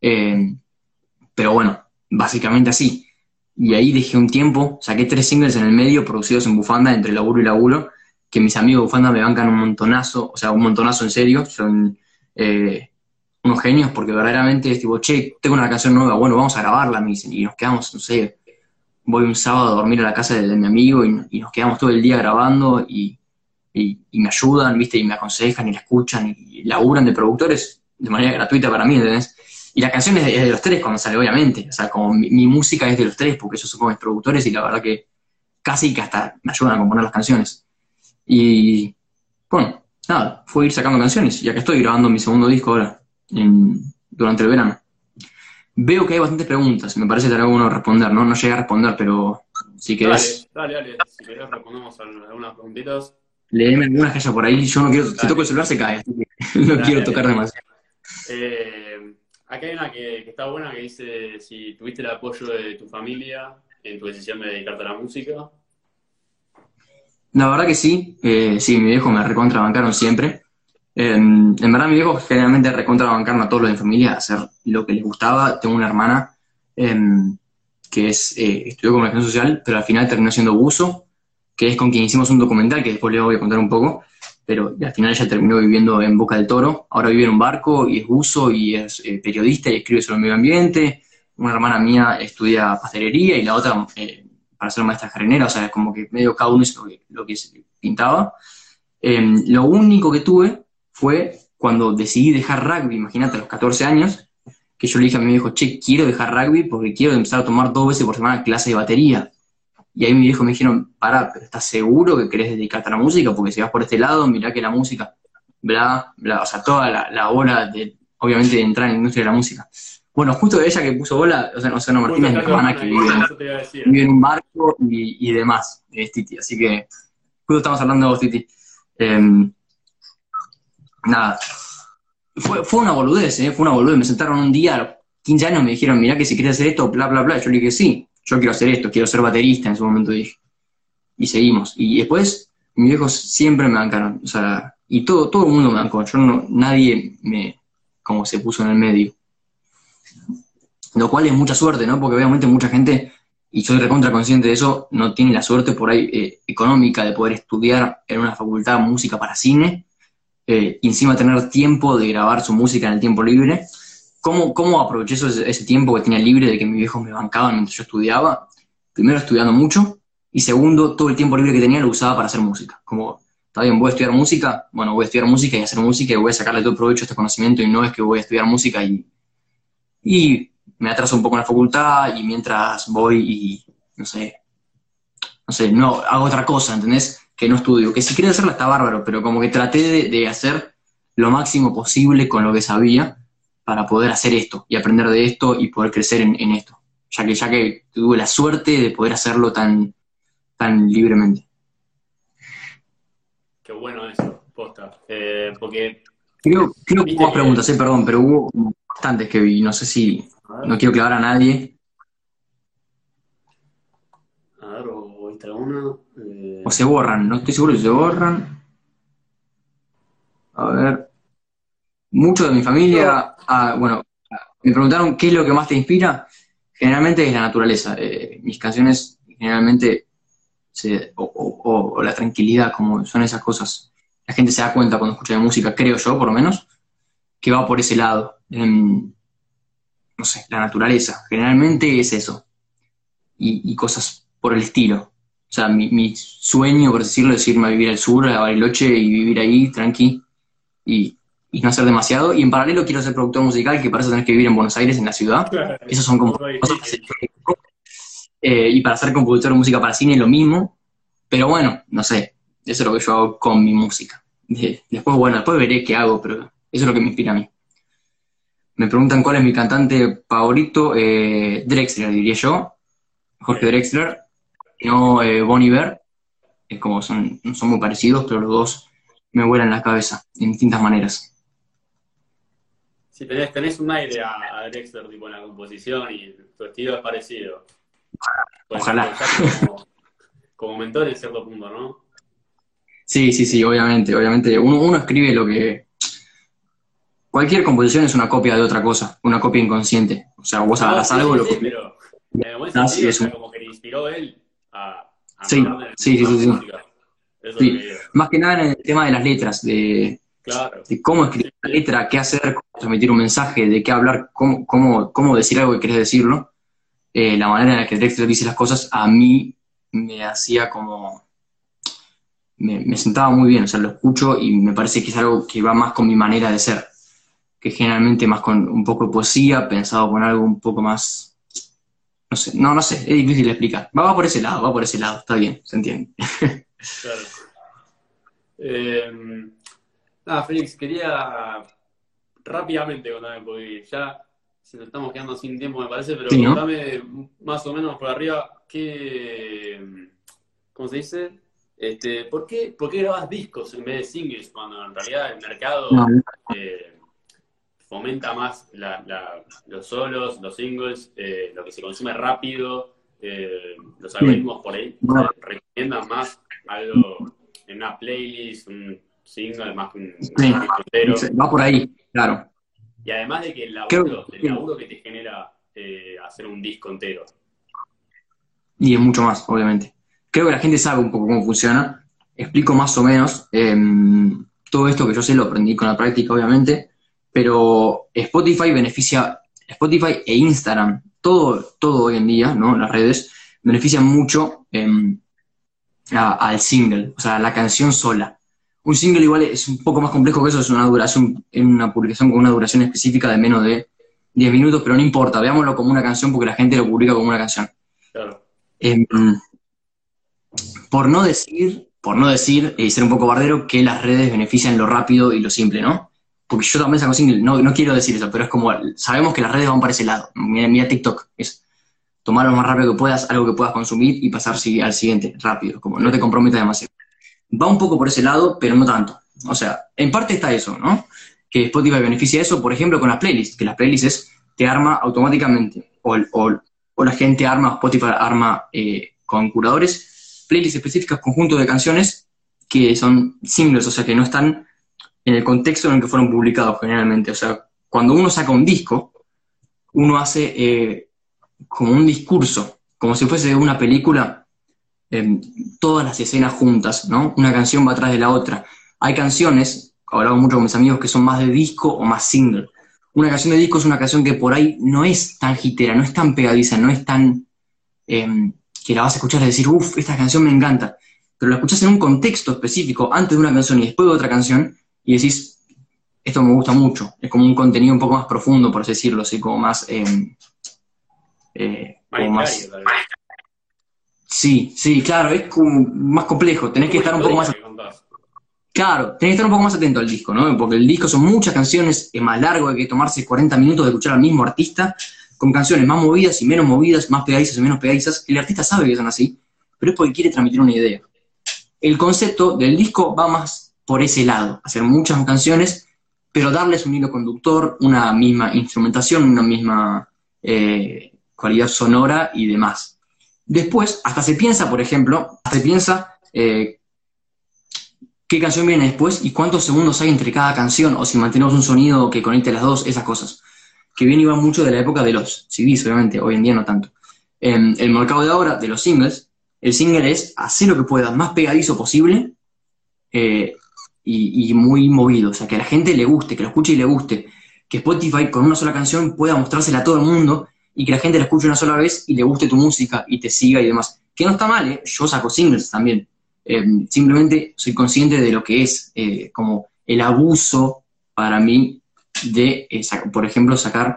Eh, pero bueno, básicamente así. Y ahí dejé un tiempo, saqué tres singles en el medio producidos en Bufanda, entre laburo y laburo, que mis amigos de Bufanda me bancan un montonazo, o sea, un montonazo en serio, son eh, unos genios, porque verdaderamente es tipo, che, tengo una canción nueva, bueno, vamos a grabarla, me dicen, y nos quedamos, no sé, voy un sábado a dormir a la casa de, mi amigo y, nos quedamos todo el día grabando y, y, me ayudan, viste, y me aconsejan y la escuchan y, laburan de productores de manera gratuita para mí, ¿entendés? Y la canción es de, los tres cuando sale, obviamente. O sea, como mi, música es de los tres, porque ellos son mis productores y la verdad que casi que hasta me ayudan a componer las canciones. Y bueno, nada, fue ir sacando canciones. Y acá estoy grabando mi segundo disco ahora, durante el verano. Veo que hay bastantes preguntas, me parece que te bueno responder, ¿no? No llegué a responder, pero si querés. Dale, dale, dale. Si querés respondemos algunas preguntitas. Leeme algunas que haya por ahí. Yo no quiero, si toco el celular se cae, así que no quiero tocar demasiado. Eh, Acá hay una que, está buena que dice si tuviste el apoyo de tu familia en tu decisión de dedicarte a la música. La verdad que sí, eh, sí, mi viejo me recontrabancaron siempre. Em, en verdad, mi viejo generalmente recontra bancarme a todos los de mi familia hacer lo que les gustaba. Tengo una hermana em, que es, eh, estudió comunicación social, pero al final terminó siendo buzo, que es con quien hicimos un documental que después les voy a contar un poco. Pero al final ella terminó viviendo en Boca del Toro. Ahora vive en un barco y es buzo y es eh, periodista y escribe sobre el medio ambiente. Una hermana mía estudia pastelería y la otra eh, para ser maestra jardinera. O sea, es como que medio cada uno hizo lo que, lo que se pintaba. Em, lo único que tuve fue cuando decidí dejar rugby, imagínate, a los 14 años, que yo le dije a mi viejo, che, quiero dejar rugby porque quiero empezar a tomar dos veces por semana clase de batería. Y ahí mi viejo me dijeron, pará, pero ¿estás seguro que querés dedicarte a la música? Porque si vas por este lado, mirá que la música, bla, bla, o sea, toda la, la hora de, obviamente, de entrar en la industria de la música. Bueno, justo de ella que puso bola, o sea, no sé, no, Martínez, mi hermana que vive, en, vive en un barco y, y demás, es Titi. Así que, justo estamos hablando de vos, Titi. Eh, nada, fue, fue una boludez, ¿eh? fue una boludez. Me sentaron un día a los 15 años, me dijeron, mirá que si quieres hacer esto, bla, bla, bla. Yo le dije, sí, yo quiero hacer esto, quiero ser baterista, en su momento dije. Y seguimos. Y después, mis viejos siempre me bancaron, o sea, y todo, todo el mundo me bancó. Yo no, nadie me, como se puso en el medio. Lo cual es mucha suerte, ¿no? Porque obviamente mucha gente, y soy recontra consciente de eso, no tiene la suerte por ahí eh, económica de poder estudiar en una facultad música para cine eh, y encima tener tiempo de grabar su música en el tiempo libre. ¿Cómo, cómo aproveché ese, tiempo que tenía libre de que mis viejos me bancaban mientras yo estudiaba? Primero estudiando mucho y segundo, todo el tiempo libre que tenía lo usaba para hacer música. Como, está bien, voy a estudiar música, bueno, voy a estudiar música y hacer música y voy a sacarle todo provecho a este conocimiento y no es que voy a estudiar música y, y me atraso un poco en la facultad y mientras voy y, no sé, no sé, no, hago otra cosa, ¿entendés? Que no estudio, que si quería hacerla está bárbaro, pero como que traté de, hacer lo máximo posible con lo que sabía para poder hacer esto y aprender de esto y poder crecer en, esto, ya que ya que tuve la suerte de poder hacerlo tan, tan libremente. Qué bueno eso, posta, eh, porque... Creo, creo que hubo preguntas, eh, perdón, pero hubo bastantes que vi, no sé si, no quiero clavar a nadie. A ver, o una. O se borran, no estoy seguro si se borran. A ver. Mucho de mi familia, ah, bueno, me preguntaron qué es lo que más te inspira. Generalmente es la naturaleza. Eh, mis canciones generalmente, o, la tranquilidad, como son esas cosas. La gente se da cuenta cuando escucha mi música, creo yo, por lo menos, que va por ese lado. no sé, la naturaleza. Generalmente es eso. y cosas por el estilo. O sea, mi, sueño, por decirlo, es irme a vivir al sur, a Bariloche y vivir ahí, tranqui, y, no hacer demasiado. Y en paralelo quiero ser productor musical, que para eso tenés que vivir en Buenos Aires, en la ciudad. Esas son como cosas eh, y para ser compositor de música para cine lo mismo. Pero bueno, no sé, eso es lo que yo hago con mi música. Después, bueno, después veré qué hago, pero eso es lo que me inspira a mí. Me preguntan cuál es mi cantante favorito, eh, Drexler, diría yo. Jorge Drexler no eh, Bon Iver, es como son, son muy parecidos, pero los dos me vuelan la cabeza en distintas maneras. Si tenés, tenés un aire a, Dexter tipo en la composición y tu estilo es parecido. Ojalá. Como, mentor en cierto punto, ¿no? Sí, sí, sí, obviamente, obviamente. Uno, uno escribe lo que... Cualquier composición es una copia de otra cosa, una copia inconsciente. O sea, vos hagas algo, lo que... Pero, es como que le inspiró él sí, sí, sí, sí, sí. Más que nada en el tema de las letras, de, cómo escribir la letra, qué hacer, cómo transmitir un mensaje, de qué hablar, cómo, cómo, cómo decir algo que querés decirlo. Eh, la manera en la que el dice las cosas a mí me hacía como... Me, me, sentaba muy bien, o sea, lo escucho y me parece que es algo que va más con mi manera de ser, que generalmente más con un poco de poesía, pensado con algo un poco más no sé, no, no sé, es difícil explicar. Va, por ese lado, va por ese lado, está bien, se entiende. claro. Eh, nada, Félix, quería rápidamente contarme, porque ya se nos estamos quedando sin tiempo, me parece, pero contame más o menos por arriba qué, ¿cómo se dice? Este, ¿por, qué, ¿Por qué grabas discos en vez de singles cuando en realidad el mercado eh, fomenta más los solos, los singles, eh, lo que se consume rápido, eh, los algoritmos por ahí recomiendan más algo en una playlist, single más que un, Sí. un disco entero. Va por ahí, claro. Y además de que el Creo- laburo, el laburo que te genera eh, hacer un disco entero. Y es mucho más, obviamente. Creo que la gente sabe un poco cómo funciona. Explico más o menos. em, todo esto que yo sé lo aprendí con la práctica, obviamente. Pero Spotify beneficia, Spotify e Instagram, todo, todo hoy en día, ¿no? Las redes, benefician mucho em, a- al single, o sea, a la canción sola. Un single igual es un poco más complejo que eso, es una duración, una publicación con una duración específica de menos de 10 minutos, pero no importa, veámoslo como una canción porque la gente lo publica como una canción. Claro. Em, por no decir, por no decir, y ser un poco bardero, que las redes benefician lo rápido y lo simple, ¿no? Porque yo también saco single, no, no quiero decir eso, pero es como, sabemos que las redes van para ese lado. Mira, mira TikTok, es tomar lo más rápido que puedas, algo que puedas consumir y pasar al siguiente, rápido, como no te comprometas demasiado. Va un poco por ese lado, pero no tanto. O sea, en parte está eso, ¿no? Que Spotify beneficia eso, por ejemplo, con las playlists, que las playlists te arma automáticamente, o, o- o la gente arma, Spotify arma eh, con curadores, playlists específicas, conjuntos de canciones que son singles, o sea, que no están en el contexto en el que fueron publicados generalmente. O sea, cuando uno saca un disco, uno hace eh, como un discurso, como si fuese una película, eh, todas las escenas juntas, ¿no? Una canción va atrás de la otra. Hay canciones, hablaba mucho con mis amigos, que son más de disco o más single. Una canción de disco es una canción que por ahí no es tan hitera, no es tan pegadiza, no es tan... eh, que la vas a escuchar y decir, uff, esta canción me encanta. Pero la escuchas en un contexto específico, antes de una canción y después de otra canción, y decís, esto me gusta mucho. Es como un contenido un poco más profundo, por así decirlo, así como más... eh, eh, como Más. Sí, sí, claro, es como más complejo. Tenés que estar un poco más... Claro, tenés que estar un poco más atento al disco, ¿no? Porque el disco son muchas canciones, es más largo, hay que tomarse 40 minutos de escuchar al mismo artista, con canciones más movidas y menos movidas, más pegadizas y menos pegadizas. El artista sabe que son así, pero es porque quiere transmitir una idea. El concepto del disco va más por ese lado, hacer muchas canciones, pero darles un hilo conductor, una misma instrumentación, una misma eh, cualidad sonora y demás. Después, hasta se piensa, por ejemplo, hasta se piensa eh, qué canción viene después y cuántos segundos hay entre cada canción, o si mantenemos un sonido que conecte las dos, esas cosas. Que viene y va mucho de la época de los CDs, obviamente, hoy en día no tanto. En el mercado de ahora, de los singles, el single es hacer lo que puedas, más pegadizo posible eh, y, muy movido, o sea, que a la gente le guste, que lo escuche y le guste, que Spotify con una sola canción pueda mostrársela a todo el mundo y que la gente la escuche una sola vez y le guste tu música y te siga y demás. Que no está mal, ¿eh? yo saco singles también. Eh, simplemente soy consciente de lo que es eh, como el abuso para mí de, por ejemplo, sacar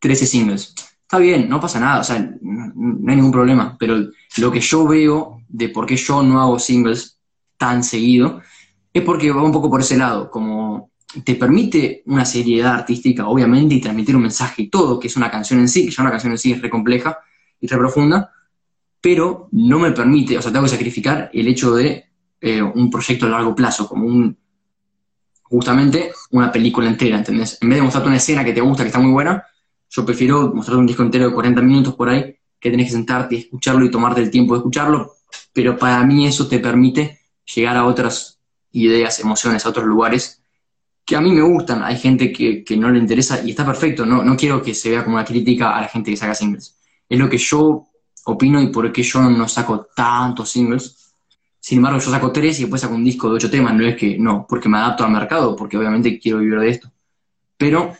13 singles. Está bien, no pasa nada, o sea, no hay ningún problema, pero lo que yo veo de por qué yo no hago singles tan seguido es porque va un poco por ese lado, como te permite una seriedad artística, obviamente, y transmitir un mensaje y todo, que es una canción en sí, que ya una canción en sí es re compleja y re profunda, pero no me permite, o sea, tengo que sacrificar el hecho de eh, un proyecto a largo plazo, como un, justamente una película entera, ¿entendés? En vez de mostrarte una escena que te gusta, que está muy buena, yo prefiero mostrarte un disco entero de 40 minutos por ahí, que tenés que sentarte y escucharlo y tomarte el tiempo de escucharlo, pero para mí eso te permite llegar a otras ideas, emociones, a otros lugares que a mí me gustan. Hay gente que, no le interesa y está perfecto, no, no quiero que se vea como una crítica a la gente que saca singles. Es lo que yo opino y por qué yo no saco tantos singles. Sin embargo, yo saco tres y después saco un disco de ocho temas. No es que no, porque me adapto al mercado, porque obviamente quiero vivir de esto. Pero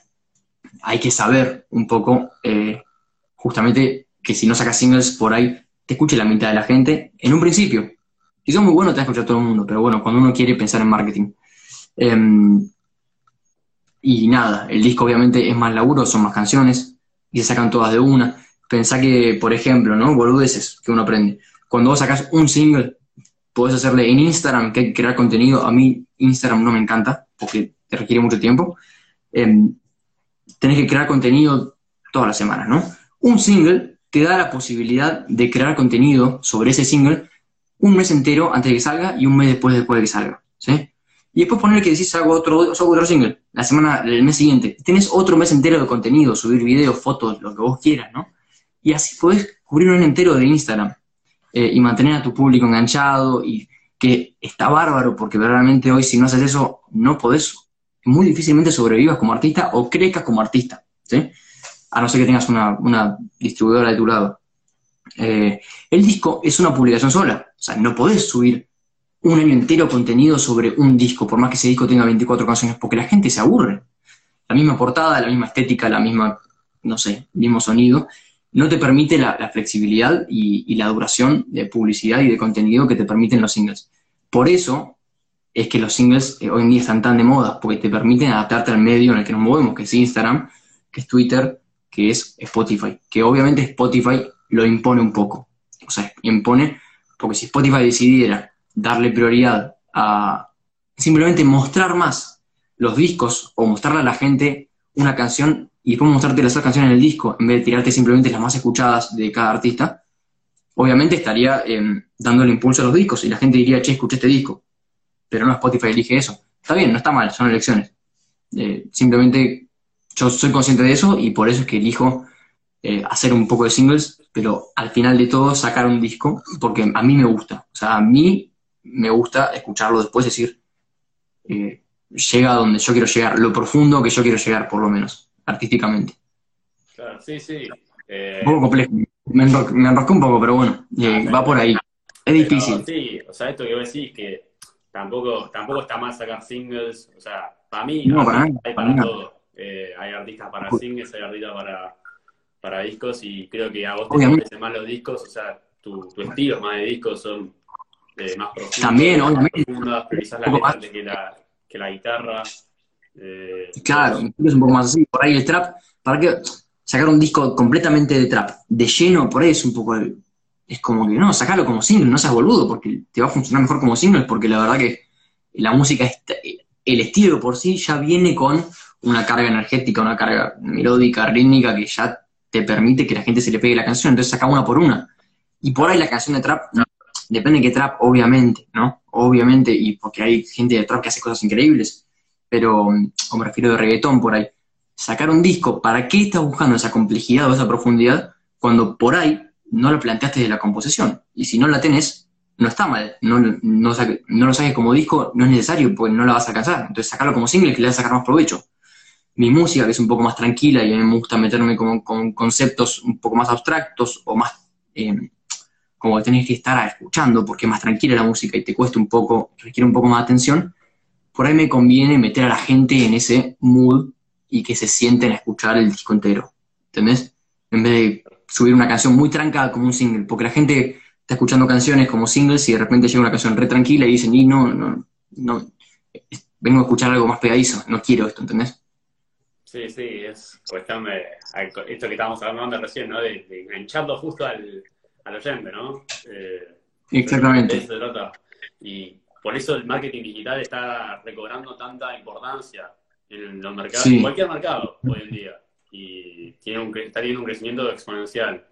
hay que saber un poco, eh, justamente, que si no sacas singles por ahí, te escuche la mitad de la gente en un principio. Si son muy buenos, te escuchar todo el mundo, pero bueno, cuando uno quiere pensar en marketing. Em, y nada, el disco obviamente es más laburo, son más canciones, y se sacan todas de una. Pensá que, por ejemplo, ¿no? Boludeces que uno aprende. Cuando vos sacás un single, podés hacerle en Instagram, que hay que crear contenido. A mí Instagram no me encanta, porque te requiere mucho tiempo. Em, tenés que crear contenido todas las semanas, ¿no? Un single te da la posibilidad de crear contenido sobre ese single un mes entero antes de que salga y un mes después después de que salga, ¿sí? Y después poner que decís hago otro, hago otro single, la semana, el mes siguiente. Tenés otro mes entero de contenido, subir videos, fotos, lo que vos quieras, ¿no? Y así podés cubrir un entero de Instagram eh, y mantener a tu público enganchado y, que está bárbaro, porque verdaderamente hoy si no haces eso, no podés, muy difícilmente sobrevivas como artista o crezcas como artista, ¿sí? A no ser que tengas una, distribuidora de tu lado. Eh, el disco es una publicación sola, o sea, no podés subir un año entero contenido sobre un disco, por más que ese disco tenga 24 canciones, porque la gente se aburre. La misma portada, la misma estética, la misma, no sé, mismo sonido, no te permite la, flexibilidad y, la duración de publicidad y de contenido que te permiten los singles. Por eso es que los singles eh, hoy en día están tan de moda, porque te permiten adaptarte al medio en el que nos movemos, que es Instagram, que es Twitter, que es Spotify, que obviamente Spotify lo impone un poco. O sea, impone, porque si Spotify decidiera darle prioridad a simplemente mostrar más los discos o mostrarle a la gente una canción y después mostrarte las otras canciones en el disco, en vez de tirarte simplemente las más escuchadas de cada artista, obviamente estaría eh, dándole impulso a los discos y la gente diría, che, escuché este disco. Pero no Spotify elige eso. Está bien, no está mal, son elecciones. Eh, simplemente yo soy consciente de eso y por eso es que elijo eh, hacer un poco de singles, pero al final de todo sacar un disco, porque a mí me gusta. O sea, a mí me gusta escucharlo después, decir, llega a donde yo quiero llegar, lo profundo que yo quiero llegar, por lo menos artísticamente. Claro, sí, sí. Eh, un poco complejo. Me, enrosqué un poco, pero bueno, eh, va por ahí. Es difícil. Sí, o sea, esto que vos decís, que tampoco, tampoco está mal sacar singles, o sea, para mí no, para hay para, todo. Eh, hay artistas para singles, hay artistas para, para discos y creo que a vos te parecen más los discos, o sea, tu, tu estilo más de discos son más profundos. También, obviamente. Profundas, quizás la letra que la, que la guitarra. Eh, claro, es un poco más así. Por ahí el trap, ¿para qué sacar un disco completamente de trap? De lleno, por ahí es un poco. es como que no, sacarlo como single, no seas boludo, porque te va a funcionar mejor como single, porque la verdad que la música, el estilo por sí ya viene con una carga energética, una carga melódica, rítmica, que ya te permite que la gente se le pegue la canción, entonces saca una por una. Y por ahí la canción de trap, depende de qué trap, obviamente, ¿no? Obviamente, y porque hay gente de trap que hace cosas increíbles, pero, o me refiero de reggaetón por ahí, sacar un disco, ¿para qué estás buscando esa complejidad o esa profundidad cuando por ahí no lo planteaste de la composición? Y si no la tenés, no está mal, no, no, lo saques como disco, no es necesario, porque no la vas a alcanzar. Entonces sacarlo como single que le vas a sacar más provecho. Mi música, que es un poco más tranquila y a mí me gusta meterme con, con conceptos un poco más abstractos o más... Eh, como tenés que estar escuchando porque es más tranquila la música y te cuesta un poco, requiere un poco más de atención, por ahí me conviene meter a la gente en ese mood y que se sienten a escuchar el disco entero. ¿Entendés? En vez de subir una canción muy tranca como un single, porque la gente está escuchando canciones como singles y de repente llega una canción re tranquila y dicen, y no, no, no, vengo a escuchar algo más pegadizo, no quiero esto, ¿entendés? Sí, sí, es cuestión de esto que estábamos hablando recién, ¿no? De, engancharlo justo al, al oyente, ¿no? Eh, Exactamente. Y por eso el marketing digital está recobrando tanta importancia en los mercados, en cualquier mercado hoy en día. Y tiene un, está teniendo un crecimiento exponencial.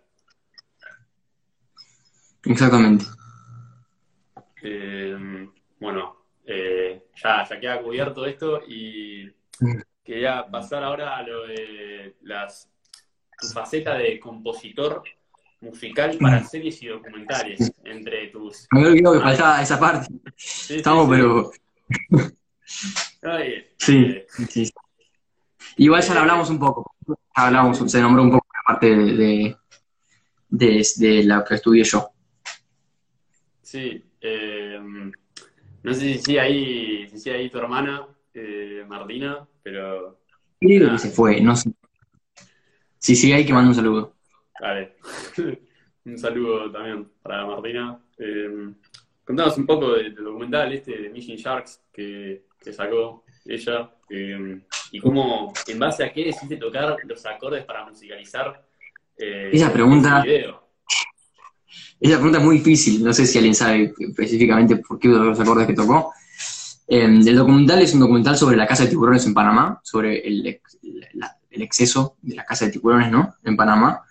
Exactamente. Eh, bueno, eh, ya, ya queda cubierto esto y quería pasar ahora a lo de las, tu faceta de compositor musical para series y documentales entre tus... Me olvidó que faltaba esa parte. Estamos, pero... sí, sí. Igual ya lo hablamos un poco. Hablamos, se nombró un poco la parte de, de, de, la que estudié yo. Sí. Eh, no sé si ahí, si ahí tu hermana, eh, Martina, pero... Creo que se fue, no sé. Sí, sí, ahí que mando un saludo. Vale. un saludo también para Martina. Eh, contanos un poco del, documental este de Mission Sharks que, sacó ella eh, y cómo, en base a qué decidiste tocar los acordes para musicalizar eh, esa pregunta. Esa pregunta es muy difícil, no sé si alguien sabe específicamente por qué los acordes que tocó. El documental es un documental sobre la casa de tiburones en Panamá, sobre el, exceso de la casa de tiburones, ¿no? En Panamá.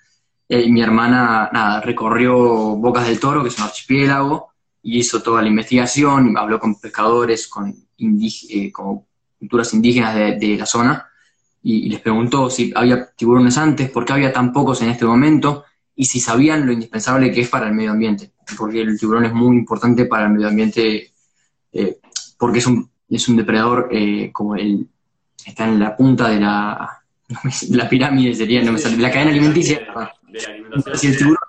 Eh, mi hermana, nada, recorrió Bocas del Toro, que es un archipiélago, y hizo toda la investigación, habló con pescadores, con, eh, culturas indígenas de, la zona, y, les preguntó si había tiburones antes, por qué había tan pocos en este momento, y si sabían lo indispensable que es para el medio ambiente. porque el tiburón es muy importante para el medio ambiente, eh, porque es un, es un depredador eh, como el, está en la punta de la, la pirámide, sería, no me sale, de la cadena alimenticia. Si el tiburón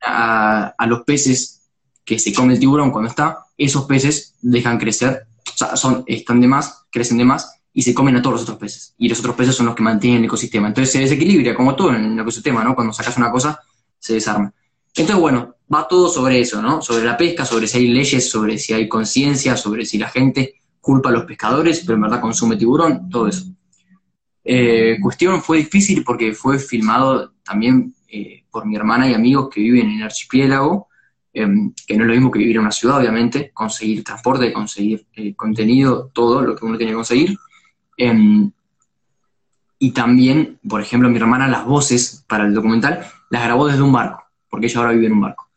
a, a los peces que se come el tiburón cuando está, esos peces dejan crecer, o sea, son, están de más, crecen de más y se comen a todos los otros peces. Y los otros peces son los que mantienen el ecosistema. Entonces se desequilibra, como todo en el ecosistema, ¿no? Cuando sacas una cosa, se desarma. Entonces, bueno, va todo sobre eso, ¿no? Sobre la pesca, sobre si hay leyes, sobre si hay conciencia, sobre si la gente culpa a los pescadores, pero en verdad consume tiburón, todo eso. Eh, cuestión fue difícil porque fue filmado también eh, por mi hermana y amigos que viven en el archipiélago, em, que no es lo mismo que vivir en una ciudad, obviamente, conseguir transporte, conseguir eh, contenido, todo lo que uno tiene que conseguir. Em, y también, por ejemplo, mi hermana las voces para el documental las grabó desde un barco, porque ella ahora vive en un barco.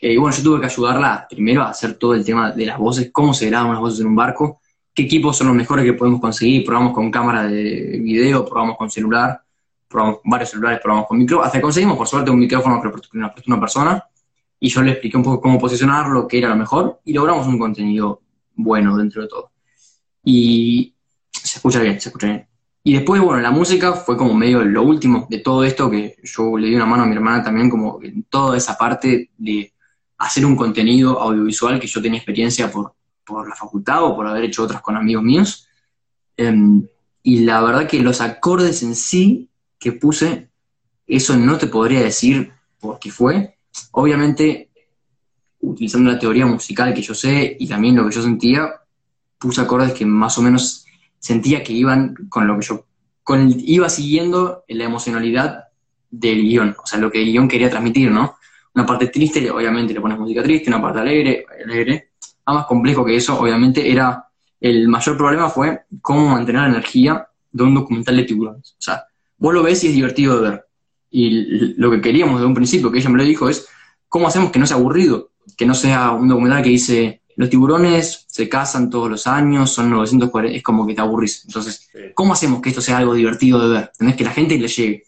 y bueno, yo tuve que ayudarla primero a hacer todo el tema de las voces, cómo se graban las voces en un barco, qué equipos son los mejores que podemos conseguir, probamos con cámara de video, probamos con celular, probamos con varios celulares, probamos con micro, hasta que conseguimos por suerte un micrófono que una, una persona, y yo le expliqué un poco cómo posicionarlo, qué era lo mejor, y logramos un contenido bueno dentro de todo. Y se escucha bien, se escucha bien. Y después, bueno, la música fue como medio lo último de todo esto, que yo le di una mano a mi hermana también, como en toda esa parte de hacer un contenido audiovisual que yo tenía experiencia por, por la facultad o por haber hecho otras con amigos míos. Em, y la verdad que los acordes en sí que puse, eso no te podría decir por qué fue. Obviamente, utilizando la teoría musical que yo sé y también lo que yo sentía, puse acordes que más o menos sentía que iban con lo que yo, con iba siguiendo la emocionalidad del guion, o sea, lo que el guion quería transmitir, ¿no? Una parte triste, obviamente le pones música triste, una parte alegre, alegre. A más complejo que eso, obviamente, era, el mayor problema fue cómo mantener la energía de un documental de tiburones. O sea, vos lo ves y es divertido de ver. Y lo que queríamos de un principio, que ella me lo dijo, es cómo hacemos que no sea aburrido, que no sea un documental que dice los tiburones se casan todos los años, son 940, es como que te aburrís. Entonces, ¿cómo hacemos que esto sea algo divertido de ver? Tenés que la gente le llegue.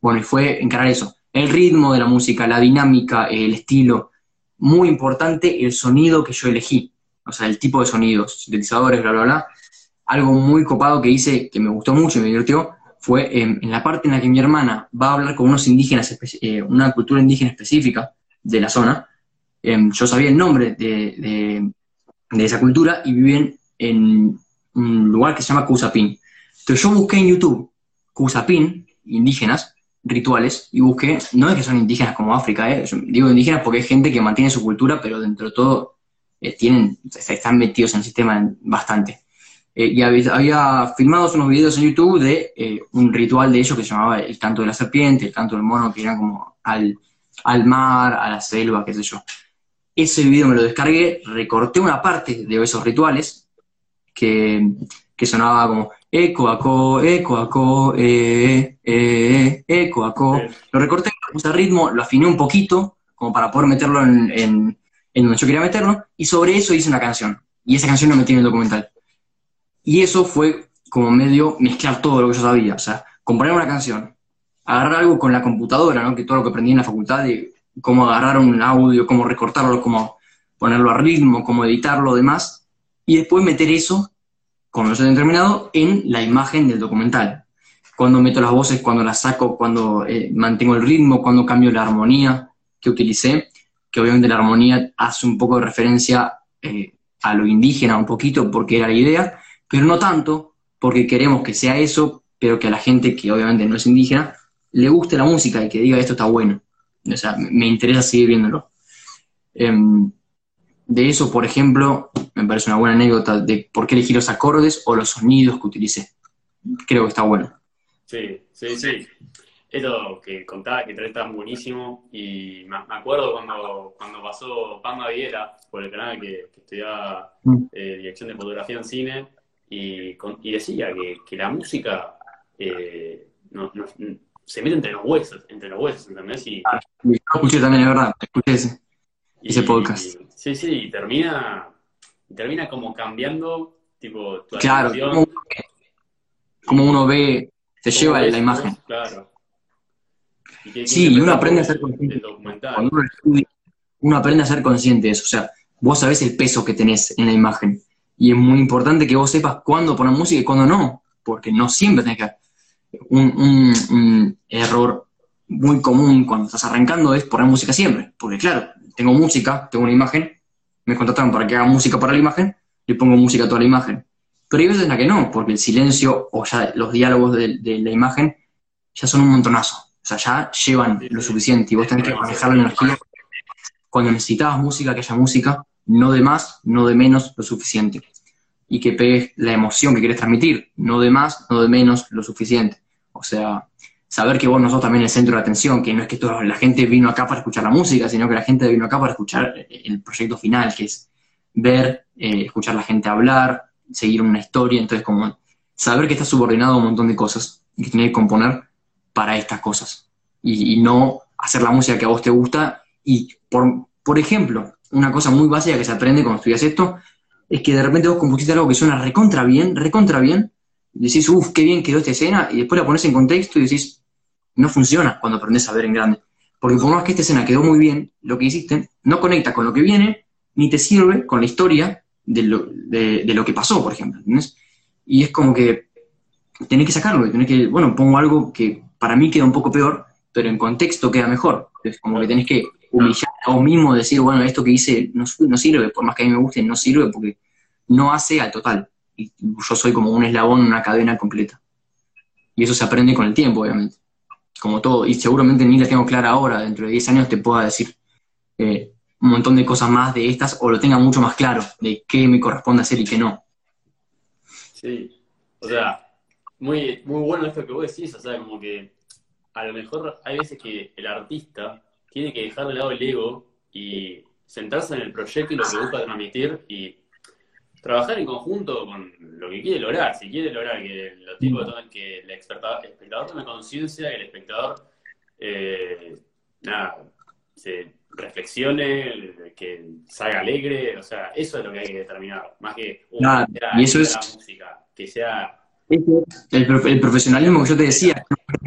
Bueno, y fue encarar eso. El ritmo de la música, la dinámica, el estilo. Muy importante el sonido que yo elegí. O sea, el tipo de sonidos, sintetizadores, bla, bla, bla. Algo muy copado que hice, que me gustó mucho y me divirtió, fue en la parte en la que mi hermana va a hablar con unos indígenas, eh, una cultura indígena específica de la zona, Em, yo sabía el nombre de, esa cultura y vivían en un lugar que se llama Cusapín. Entonces yo busqué en YouTube Cusapín, indígenas, rituales, y busqué, no es que son indígenas como África, ¿eh? digo indígenas porque hay gente que mantiene su cultura, pero dentro de todo eh, tienen, están metidos en el sistema bastante. Eh, y había, había, filmados unos videos en YouTube de un ritual de ellos que se llamaba el canto de la serpiente, el canto del mono, que eran como al, al mar, a la selva, qué sé yo. Ese video me lo descargué, recorté una parte de esos rituales que, sonaba como eco, aco, eco, aco, eh, eh, eco, aco. Lo recorté, puse ritmo, lo afiné un poquito, como para poder meterlo en, en, donde yo quería meterlo, y sobre eso hice una canción. Y esa canción no metí en el documental. Y eso fue como medio mezclar todo lo que yo sabía. O sea, componer una canción, agarrar algo con la computadora, ¿no? Que todo lo que aprendí en la facultad de cómo agarrar un audio, cómo recortarlo, cómo ponerlo a ritmo, cómo editarlo, demás, y después meter eso, cuando lo hayan terminado, en la imagen del documental. Cuando meto las voces, cuando las saco, cuando eh, mantengo el ritmo, cuando cambio la armonía que utilicé, que obviamente la armonía hace un poco de referencia eh, a lo indígena un poquito, porque era la idea, pero no tanto, porque queremos que sea eso, pero que a la gente que obviamente no es indígena, le guste la música y que diga esto está bueno. O sea, me interesa seguir viéndolo. Em, de eso, por ejemplo, me parece una buena anécdota de por qué elegir los acordes o los sonidos que utilicé. Creo que está bueno. Sí, sí, sí. Esto que contaba que traes tan buenísimo y me, acuerdo cuando, cuando pasó Panda Viera por el canal que, estudiaba mm. eh, dirección de fotografía en cine y, decía que, la música eh, no, se mete entre los huesos, entre los huesos, ¿entendés? Y, ah, escuché también, es verdad, escuché ese, ese podcast. sí, sí, y termina, termina como cambiando, tipo, tu Claro, como, uno ve, se lleva la imagen. Claro. sí, y uno aprende a hacer consciente. Cuando uno estudia, uno aprende a ser consciente de eso. O sea, vos sabés el peso que tenés en la imagen. Y es muy importante que vos sepas cuándo poner música y cuándo no, porque no siempre tenés que... Un, un error muy común cuando estás arrancando es poner música siempre, porque claro, tengo música, tengo una imagen, me contrataron para que haga música para la imagen, le pongo música a toda la imagen. Pero hay veces en la que no, porque el silencio o ya los diálogos de, la imagen ya son un montonazo. O sea, ya llevan lo suficiente y vos tenés que manejar la energía. Cuando necesitabas música, que haya música, no de más, no de menos, lo suficiente. Y que pegues la emoción que quieres transmitir, no de más, no de menos, lo suficiente. O sea, saber que vos no sos también el centro de atención, que no es que toda la gente vino acá para escuchar la música, sino que la gente vino acá para escuchar el proyecto final, que es ver, eh, escuchar a la gente hablar, seguir una historia, entonces como saber que estás subordinado a un montón de cosas y que tienes que componer para estas cosas. Y, no hacer la música que a vos te gusta. Y por, por ejemplo, una cosa muy básica que se aprende cuando estudias esto es que de repente vos compusiste algo que suena recontra bien, recontra bien, decís, uff, qué bien quedó esta escena, y después la pones en contexto y decís, no funciona cuando aprendes a ver en grande. Porque por más que esta escena quedó muy bien, lo que hiciste no conecta con lo que viene, ni te sirve con la historia de lo, de, lo que pasó, por ejemplo. Y es como que tenés que sacarlo, tenés que, bueno, pongo algo que para mí queda un poco peor, pero en contexto queda mejor. Es como que tenés que humillar a vos mismo, decir, bueno, esto que hice no, no sirve, por más que a mí me guste, no sirve porque no hace al total. Yo soy como un eslabón en una cadena completa. Y eso se aprende con el tiempo, obviamente como todo, y seguramente ni la tengo clara ahora, dentro de 10 años te pueda decir eh, un montón de cosas más de estas, o lo tenga mucho más claro, de qué me corresponde hacer y qué no. Sí, o sea, muy, muy bueno esto que vos decís, o sea, como que a lo mejor hay veces que el artista tiene que dejar de lado el ego y centrarse en el proyecto y lo que busca transmitir y trabajar en conjunto con lo que quiere lograr. Si quiere lograr que los tipos que el espectador, tome conciencia, que el espectador eh, nada, se reflexione, que salga alegre, o sea, eso es lo que hay que determinar, más que una y eso es, música, que sea el, el, profesionalismo que yo te decía,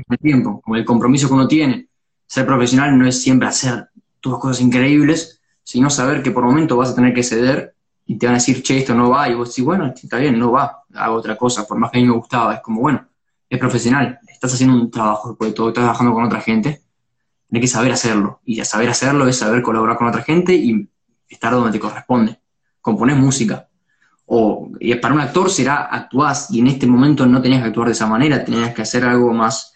el tiempo, como el compromiso que uno tiene. Ser profesional no es siempre hacer todas cosas increíbles, sino saber que por momento vas a tener que ceder y te van a decir, che, esto no va, y vos decís, bueno, está bien, no va, hago otra cosa, por más que a mí me gustaba, es como, bueno, es profesional, estás haciendo un trabajo, porque todo estás trabajando con otra gente, tienes que saber hacerlo, y saber hacerlo es saber colaborar con otra gente y estar donde te corresponde, componer música, o y para un actor será actuás, y en este momento no tenías que actuar de esa manera, tenías que hacer algo más,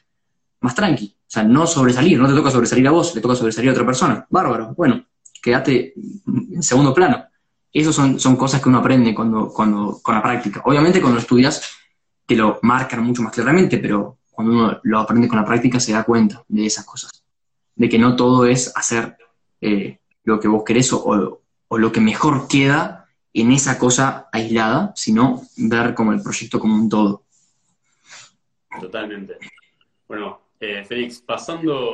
más tranqui, o sea, no sobresalir, no te toca sobresalir a vos, le toca sobresalir a otra persona, bárbaro, bueno, quédate en segundo plano esas son, son cosas que uno aprende cuando, cuando, con la práctica. Obviamente cuando lo estudias te lo marcan mucho más claramente, pero cuando uno lo aprende con la práctica se da cuenta de esas cosas. De que no todo es hacer eh, lo que vos querés o, o, lo que mejor queda en esa cosa aislada, sino ver como el proyecto como un todo. Totalmente. Bueno, eh, Félix, pasando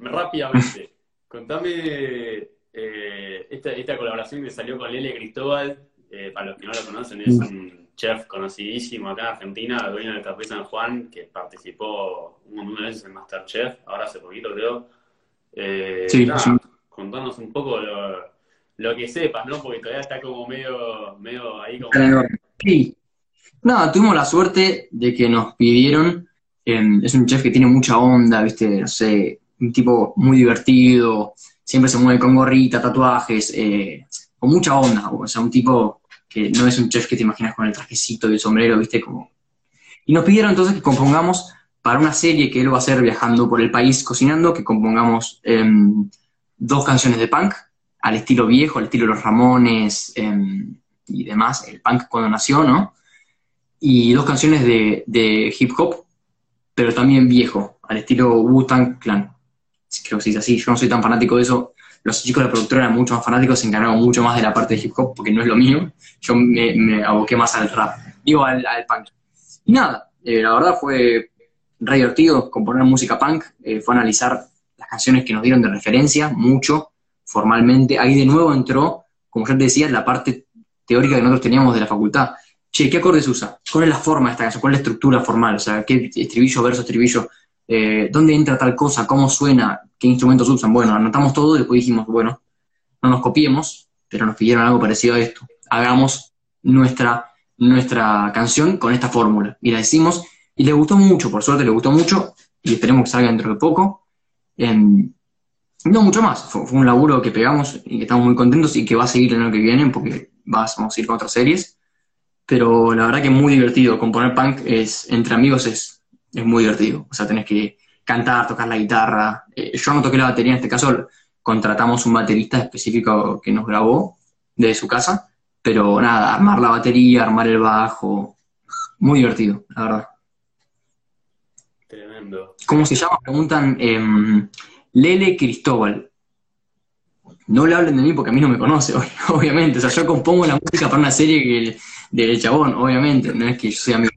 rápidamente, contame eh, esta, colaboración que salió con Lele Cristóbal, eh, para los que no lo conocen, es un chef conocidísimo acá en Argentina, dueño del Café San Juan, que participó un montón de veces en Masterchef, ahora hace poquito creo. Eh, sí, Contanos un poco lo, que sepas, ¿no? Porque todavía está como medio, medio ahí como... Sí. No, tuvimos la suerte de que nos pidieron, es un chef que tiene mucha onda, viste, no sé, un tipo muy divertido, siempre se mueve con gorrita, tatuajes, eh, con mucha onda, o sea, un tipo que no es un chef que te imaginas con el trajecito y el sombrero, viste, como... Y nos pidieron entonces que compongamos para una serie que él va a hacer viajando por el país cocinando, que compongamos em, dos canciones de punk, al estilo viejo, al estilo los Ramones em, y demás, el punk cuando nació, ¿no? Y dos canciones de, de hip hop, pero también viejo, al estilo Wu-Tang Clan creo que se dice así, yo no soy tan fanático de eso, los chicos de la productora eran mucho más fanáticos, se encargaron mucho más de la parte de hip hop, porque no es lo mío, yo me, aboqué más al rap, digo al, punk. Y nada, eh, la verdad fue re divertido componer música punk, eh, fue analizar las canciones que nos dieron de referencia, mucho, formalmente, ahí de nuevo entró, como ya te decía, la parte teórica que nosotros teníamos de la facultad. Che, ¿qué acordes usa? ¿Cuál es la forma de esta canción? ¿Cuál es la estructura formal? O sea, ¿qué estribillo, verso, estribillo? Eh, dónde entra tal cosa, cómo suena, qué instrumentos usan. Bueno, anotamos todo y después dijimos, bueno, no nos copiemos, pero nos pidieron algo parecido a esto. Hagamos nuestra, nuestra canción con esta fórmula. Y la hicimos, y le gustó mucho, por suerte le gustó mucho, y esperemos que salga dentro de poco. Em, no mucho más, fue, un laburo que pegamos y que estamos muy contentos y que va a seguir el año que viene porque vamos a ir con otras series. Pero la verdad que es muy divertido. Componer punk es, entre amigos es, es muy divertido. O sea, tenés que cantar, tocar la guitarra. Eh, yo no toqué la batería en este caso, contratamos un baterista específico que nos grabó de su casa. Pero nada, armar la batería, armar el bajo. Muy divertido, la verdad. Tremendo. ¿Cómo se llama? Preguntan. Em, Lele Cristóbal. No le hablen de mí porque a mí no me conoce, obviamente. O sea, yo compongo la música para una serie que, del chabón, obviamente. No es que yo sea amigo.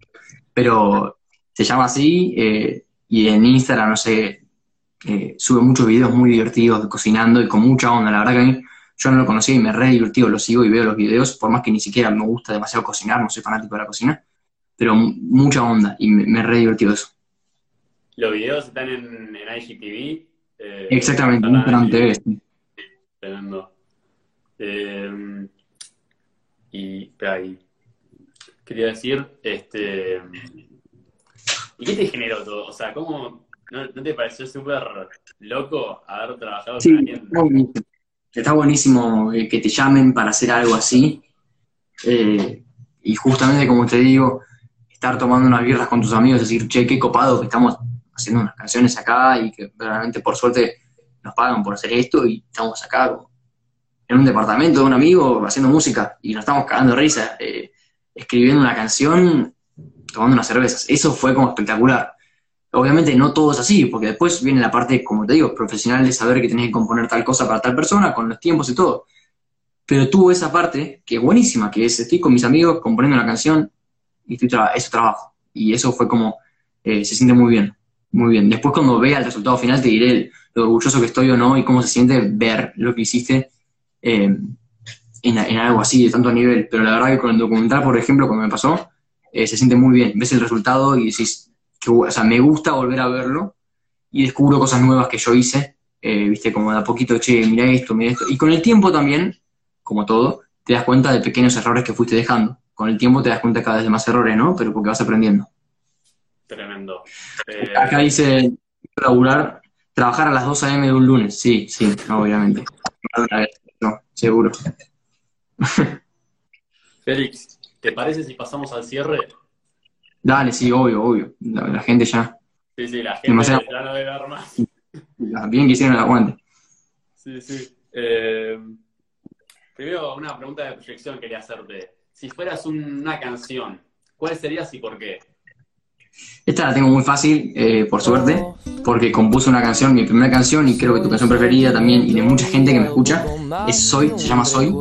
Pero se llama así eh, y en Instagram, no sé, eh, sube muchos videos muy divertidos de cocinando y con mucha onda. La verdad que a mí yo no lo conocía y me re divertido, lo sigo y veo los videos, por más que ni siquiera me gusta demasiado cocinar, no soy fanático de la cocina, pero mucha onda y me, me re divertido eso. ¿Los videos están en, en IGTV? Eh, Exactamente, un plan TV. Tremendo. Eh, y, ahí, quería decir, este, ¿y qué te generó todo? O sea, ¿cómo, no, te pareció súper loco haber trabajado sí, con alguien? Está buenísimo que te llamen para hacer algo así. Eh, y justamente, como te digo, estar tomando unas birras con tus amigos, decir, che, qué copado que estamos haciendo unas canciones acá y que realmente por suerte nos pagan por hacer esto y estamos acá en un departamento de un amigo haciendo música y nos estamos cagando de risa, eh, escribiendo una canción, tomando unas cervezas. Eso fue como espectacular. Obviamente no todo es así, porque después viene la parte, como te digo, profesional de saber que tenés que componer tal cosa para tal persona, con los tiempos y todo. Pero tuvo esa parte que es buenísima, que es estoy con mis amigos componiendo una canción y estoy eso trabajo. Y eso fue como, eh, se siente muy bien. Muy bien. Después cuando vea el resultado final te diré lo orgulloso que estoy o no y cómo se siente ver lo que hiciste eh, en, algo así, de tanto nivel. Pero la verdad que con el documental, por ejemplo, cuando me pasó, eh, se siente muy bien. Ves el resultado y decís, que, o sea, me gusta volver a verlo y descubro cosas nuevas que yo hice. Eh, viste, como de a poquito, che, mira esto, mira esto. Y con el tiempo también, como todo, te das cuenta de pequeños errores que fuiste dejando. Con el tiempo te das cuenta cada vez de más errores, ¿no? Pero porque vas aprendiendo. Tremendo. Acá eh, dice, laburar, trabajar a las 2 a.m. de un lunes. Sí, sí, obviamente. No, seguro. Félix, ¿te parece si pasamos al cierre? Dale, sí, obvio, obvio. La, gente ya. Sí, sí, la gente ya no debe dar más. Bien que hicieron el aguante. Sí, sí. Eh, primero, una pregunta de proyección quería hacerte. Si fueras una canción, ¿cuál serías y por qué? Esta la tengo muy fácil, eh, por suerte, porque compuse una canción, mi primera canción, y creo que tu canción preferida también, y de mucha gente que me escucha, es Soy, se llama Soy,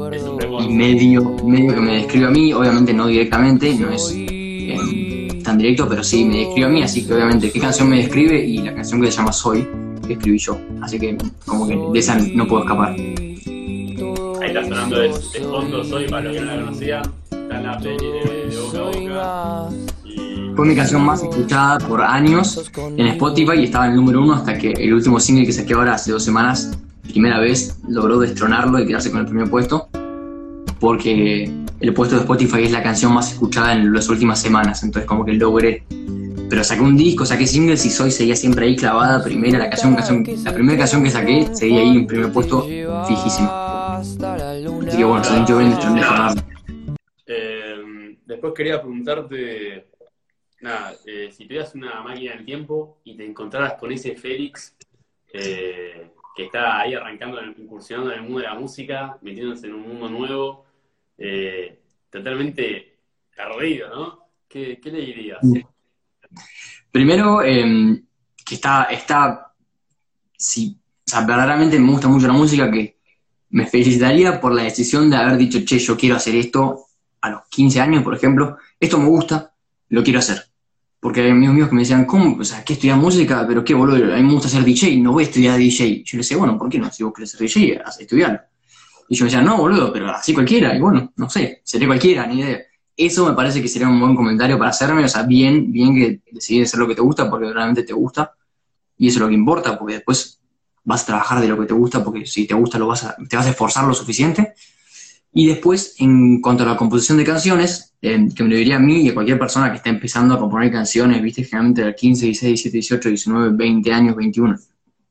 y medio, medio que me describe a mí, obviamente no directamente, no es eh, tan directo, pero sí me describe a mí, así que obviamente qué canción me describe y la canción que se llama Soy, que escribí yo, así que como que de esa no puedo escapar. Ahí está sonando de, fondo Soy, para los que no la conocían, está en la peli de, Boca fue mi canción más escuchada por años en Spotify y estaba en el número uno hasta que el último single que saqué ahora hace dos semanas, primera vez, logró destronarlo y quedarse con el primer puesto. Porque el puesto de Spotify es la canción más escuchada en las últimas semanas, entonces como que logré. Pero saqué un disco, saqué singles y Soy seguía siempre ahí clavada, primera, la canción, canción la primera canción que saqué seguía ahí en primer puesto fijísimo. Así que bueno, se sintió bien eh, Después quería preguntarte nada, eh, si tuvieras una máquina del tiempo y te encontraras con ese Félix eh, que está ahí arrancando, incursionando en el mundo de la música, metiéndose en un mundo nuevo, eh, totalmente perdido, ¿no? ¿Qué, le dirías? Primero, em, que está, está, si, o sea, verdaderamente me gusta mucho la música, que me felicitaría por la decisión de haber dicho, che, yo quiero hacer esto a los 15 años, por ejemplo, esto me gusta, lo quiero hacer. Porque hay amigos míos que me decían, ¿cómo? O sea, ¿qué estudiar música? Pero qué boludo, a mí me gusta ser DJ, no voy a estudiar DJ. Yo le decía, bueno, ¿por qué no? Si vos querés ser DJ, estudiar. Y yo me decía, no, boludo, pero así cualquiera. Y bueno, no sé, sería cualquiera, ni idea. Eso me parece que sería un buen comentario para hacerme, o sea, bien, bien que decidís hacer lo que te gusta porque realmente te gusta. Y eso es lo que importa, porque después vas a trabajar de lo que te gusta, porque si te gusta lo vas te vas a esforzar lo suficiente. Y después, en cuanto a la composición de canciones, eh, que me lo diría a mí y a cualquier persona que esté empezando a componer canciones, viste, generalmente de 15, 16, 17, 18, 19, 20 años, 21.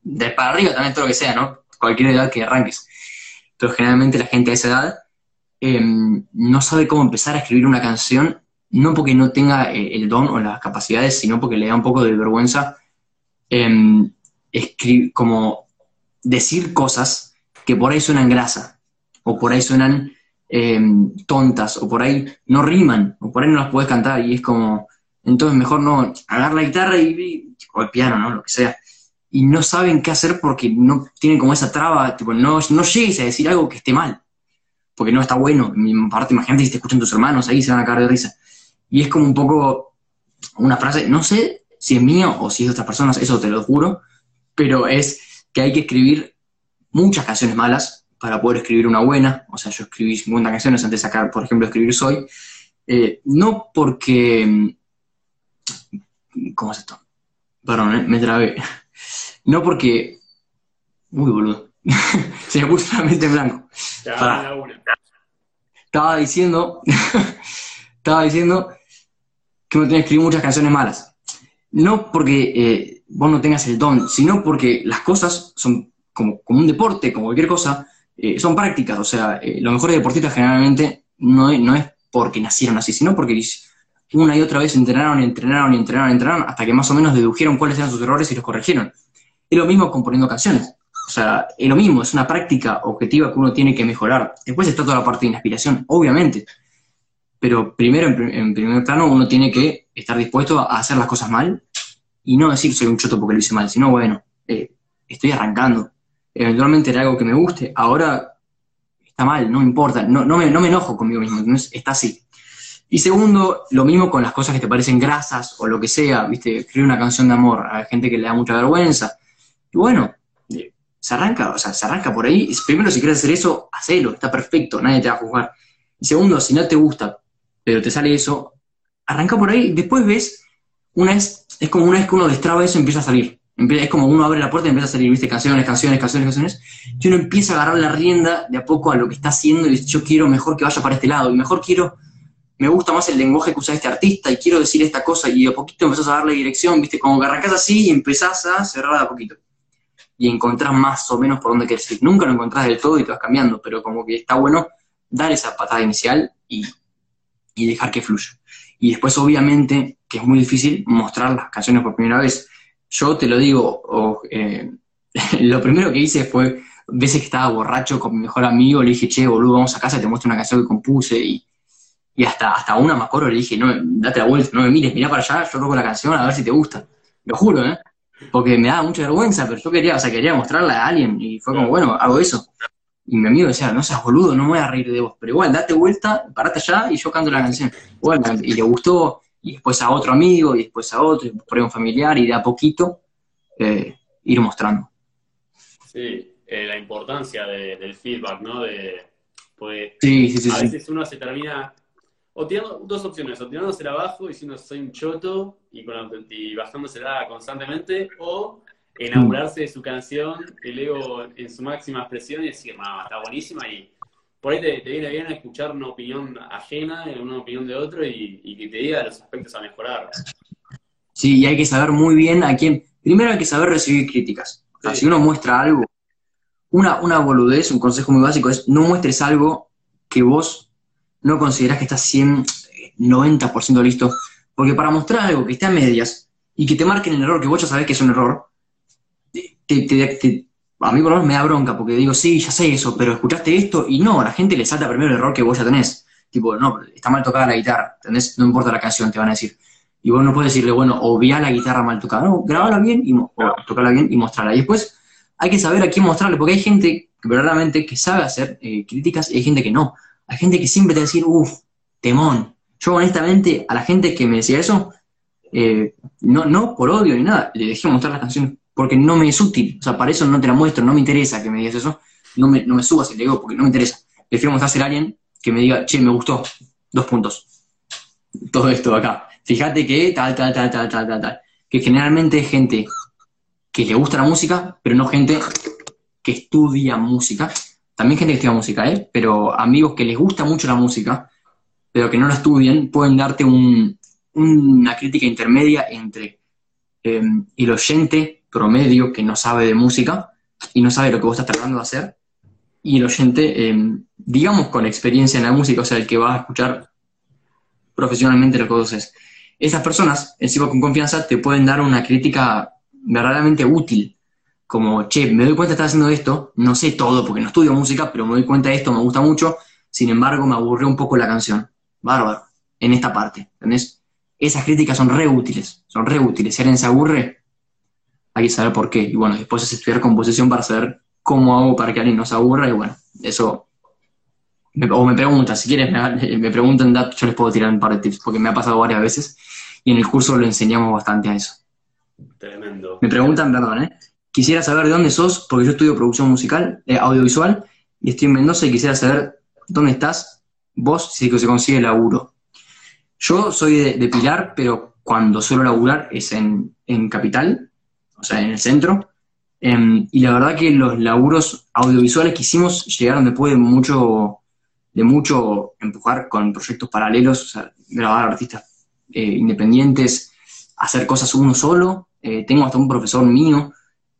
De para arriba también todo lo que sea, ¿no? Cualquier edad que arranques. Pero generalmente la gente a esa edad eh, no sabe cómo empezar a escribir una canción, no porque no tenga eh, el don o las capacidades, sino porque le da un poco de vergüenza eh, escribir, como decir cosas que por ahí suenan grasa o por ahí suenan em, tontas, o por ahí no riman, o por ahí no las puedes cantar, y es como, entonces mejor no, agarrar la guitarra y, o el piano, ¿no? Lo que sea. Y no saben qué hacer porque no tienen como esa traba, tipo, no, no llegues a decir algo que esté mal, porque no está bueno. Aparte, imagínate si te escuchan tus hermanos, ahí se van a caer de risa. Y es como un poco una frase, no sé si es mío o si es de otras personas, eso te lo juro, pero es que hay que escribir muchas canciones malas para poder escribir una buena. O sea, yo escribí 50 canciones antes de sacar, por ejemplo, escribir Soy. Eh, no porque... Mm, ¿Cómo es esto? Perdón, eh, me trabé. No porque... Uy, boludo. Se me puso la mente en blanco. Estaba diciendo... estaba diciendo que uno tiene que escribir muchas canciones malas. No porque eh, vos no tengas el don, sino porque las cosas son como, como un deporte, como cualquier cosa, eh, son prácticas, o sea, eh, los mejores deportistas generalmente no, no es porque nacieron así, sino porque una y otra vez entrenaron entrenaron entrenaron entrenaron hasta que más o menos dedujeron cuáles eran sus errores y los corrigieron. Es lo mismo componiendo canciones. O sea, es lo mismo, es una práctica objetiva que uno tiene que mejorar. Después está toda la parte de inspiración, obviamente. Pero primero, en, primer plano, uno tiene que estar dispuesto a hacer las cosas mal y no decir soy un choto porque lo hice mal, sino bueno, eh, estoy arrancando, eventualmente era algo que me guste, ahora está mal, no importa, no, no, me, no me enojo conmigo mismo, entonces está así. Y segundo, lo mismo con las cosas que te parecen grasas o lo que sea, viste, escribir una canción de amor a gente que le da mucha vergüenza. Y bueno, eh, se arranca, o sea, se arranca por ahí. Primero, si quieres hacer eso, hacelo, está perfecto, nadie te va a juzgar. Y segundo, si no te gusta, pero te sale eso, arranca por ahí, después ves, una vez, es como una vez que uno destraba eso, empieza a salir. Es como uno abre la puerta y empieza a salir, viste, canciones, canciones, canciones, canciones. Y uno empieza a agarrar la rienda de a poco a lo que está haciendo y dice, yo quiero mejor que vaya para este lado. Y mejor quiero, me gusta más el lenguaje que usa este artista y quiero decir esta cosa. Y a poquito empezás a darle dirección, viste, como que así y empezás a cerrar a poquito. Y encontrás más o menos por dónde querés ir. Nunca lo encontrás del todo y te vas cambiando, pero como que está bueno dar esa patada inicial y, y dejar que fluya. Y después, obviamente, que es muy difícil mostrar las canciones por primera vez yo te lo digo, eh, lo primero que hice fue, veces que estaba borracho con mi mejor amigo, le dije, che, boludo, vamos a casa, te muestro una canción que compuse y, hasta, hasta una me acuerdo, le dije, no, date la vuelta, no me mires, mirá para allá, yo toco la canción a ver si te gusta. Lo juro, ¿eh? Porque me daba mucha vergüenza, pero yo quería, o sea, quería mostrarla a alguien y fue como, bueno, hago eso. Y mi amigo decía, no seas boludo, no me voy a reír de vos, pero igual, date vuelta, parate allá y yo canto la canción. Bueno, y le gustó, y después a otro amigo, y después a otro, y por ahí un familiar, y de a poquito eh, ir mostrando. Sí, eh, la importancia del feedback, ¿no? De, pues, sí, sí, sí, a veces uno se termina, o tirando dos opciones, o tirándosela abajo diciendo soy un choto y, con, y bajándosela constantemente, o enamorarse de su canción, el ego en su máxima expresión y decir, no, está buenísima y por ahí te, viene bien escuchar una opinión ajena, una opinión de otro y, que te diga los aspectos a mejorar. Sí, y hay que saber muy bien a quién. Primero hay que saber recibir críticas. si uno muestra algo, una, una boludez, un consejo muy básico es no muestres algo que vos no considerás que estás 100, 90% listo. Porque para mostrar algo que esté a medias y que te marquen el error, que vos ya sabés que es un error, te, te, a mí por lo menos me da bronca, porque digo, sí, ya sé eso, pero escuchaste esto, y no, a la gente le salta primero el error que vos ya tenés. Tipo, no, está mal tocada la guitarra, ¿entendés? No importa la canción, te van a decir. Y vos no puedes decirle, bueno, obvia la guitarra mal tocada. No, grabala bien y o, tocala bien y mostrarla. Y después hay que saber a quién mostrarle, porque hay gente que verdaderamente que sabe hacer eh, críticas y hay gente que no. Hay gente que siempre te va a decir, uff, temón. Yo honestamente, a la gente que me decía eso, eh, no, no por odio ni nada, le dejé mostrar las canciones porque no me es útil. O sea, para eso no te la muestro, no me interesa que me digas eso. No me, no me subas el digo porque no me interesa. Prefiero mostrarse a alguien que me diga, che, me gustó, dos puntos. Todo esto acá. Fíjate que tal, tal, tal, tal, tal, tal, tal. Que generalmente es gente que le gusta la música, pero no gente que estudia música. También gente que estudia música, ¿eh? Pero amigos que les gusta mucho la música, pero que no la estudian, pueden darte una crítica intermedia entre eh, el oyente promedio que no sabe de música y no sabe lo que vos estás tratando de hacer, y el oyente, eh, digamos, con experiencia en la música, o sea, el que va a escuchar profesionalmente lo que vos haces. Esas personas, encima con confianza, te pueden dar una crítica verdaderamente útil, como, che, me doy cuenta que estás haciendo esto, no sé todo porque no estudio música, pero me doy cuenta de esto, me gusta mucho, sin embargo me aburrió un poco la canción. Bárbaro, en esta parte, ¿entendés? Esas críticas son re útiles, son re útiles. Si alguien se aburre, hay que saber por qué. Y bueno, después es estudiar composición para saber cómo hago para que alguien no se aburra y bueno, eso... o me preguntan, si quieres me, me preguntan, yo les puedo tirar un par de tips, porque me ha pasado varias veces y en el curso lo enseñamos bastante a eso. Tremendo. Me preguntan, perdón, ¿eh? Quisiera saber de dónde sos, porque yo estudio producción musical, eh, audiovisual, y estoy en Mendoza y quisiera saber dónde estás vos si se consigue laburo. Yo soy de, Pilar, pero cuando suelo laburar es en, Capital, o sea, en el centro. Em, y la verdad que los laburos audiovisuales que hicimos llegaron después de mucho, de mucho empujar con proyectos paralelos, o sea, grabar artistas eh, independientes, hacer cosas uno solo. Eh, tengo hasta un profesor mío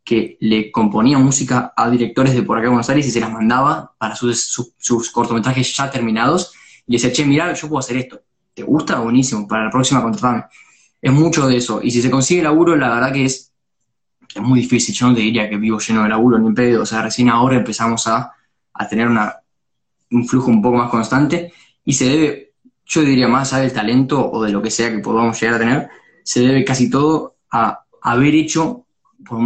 que le componía música a directores de por acá de Buenos Aires y se las mandaba para sus, cortometrajes ya terminados. Y decía, che, mira, yo puedo hacer esto. ¿Te gusta? Buenísimo, para la próxima contratame. Es mucho de eso. Y si se consigue laburo, la verdad que es, es muy difícil. Yo no te diría que vivo lleno de laburo ni en pedo. O sea, recién ahora empezamos a, a tener una, un flujo un poco más constante y se debe yo diría más del talento o de lo que sea que podamos llegar a tener, se debe casi todo a haber hecho por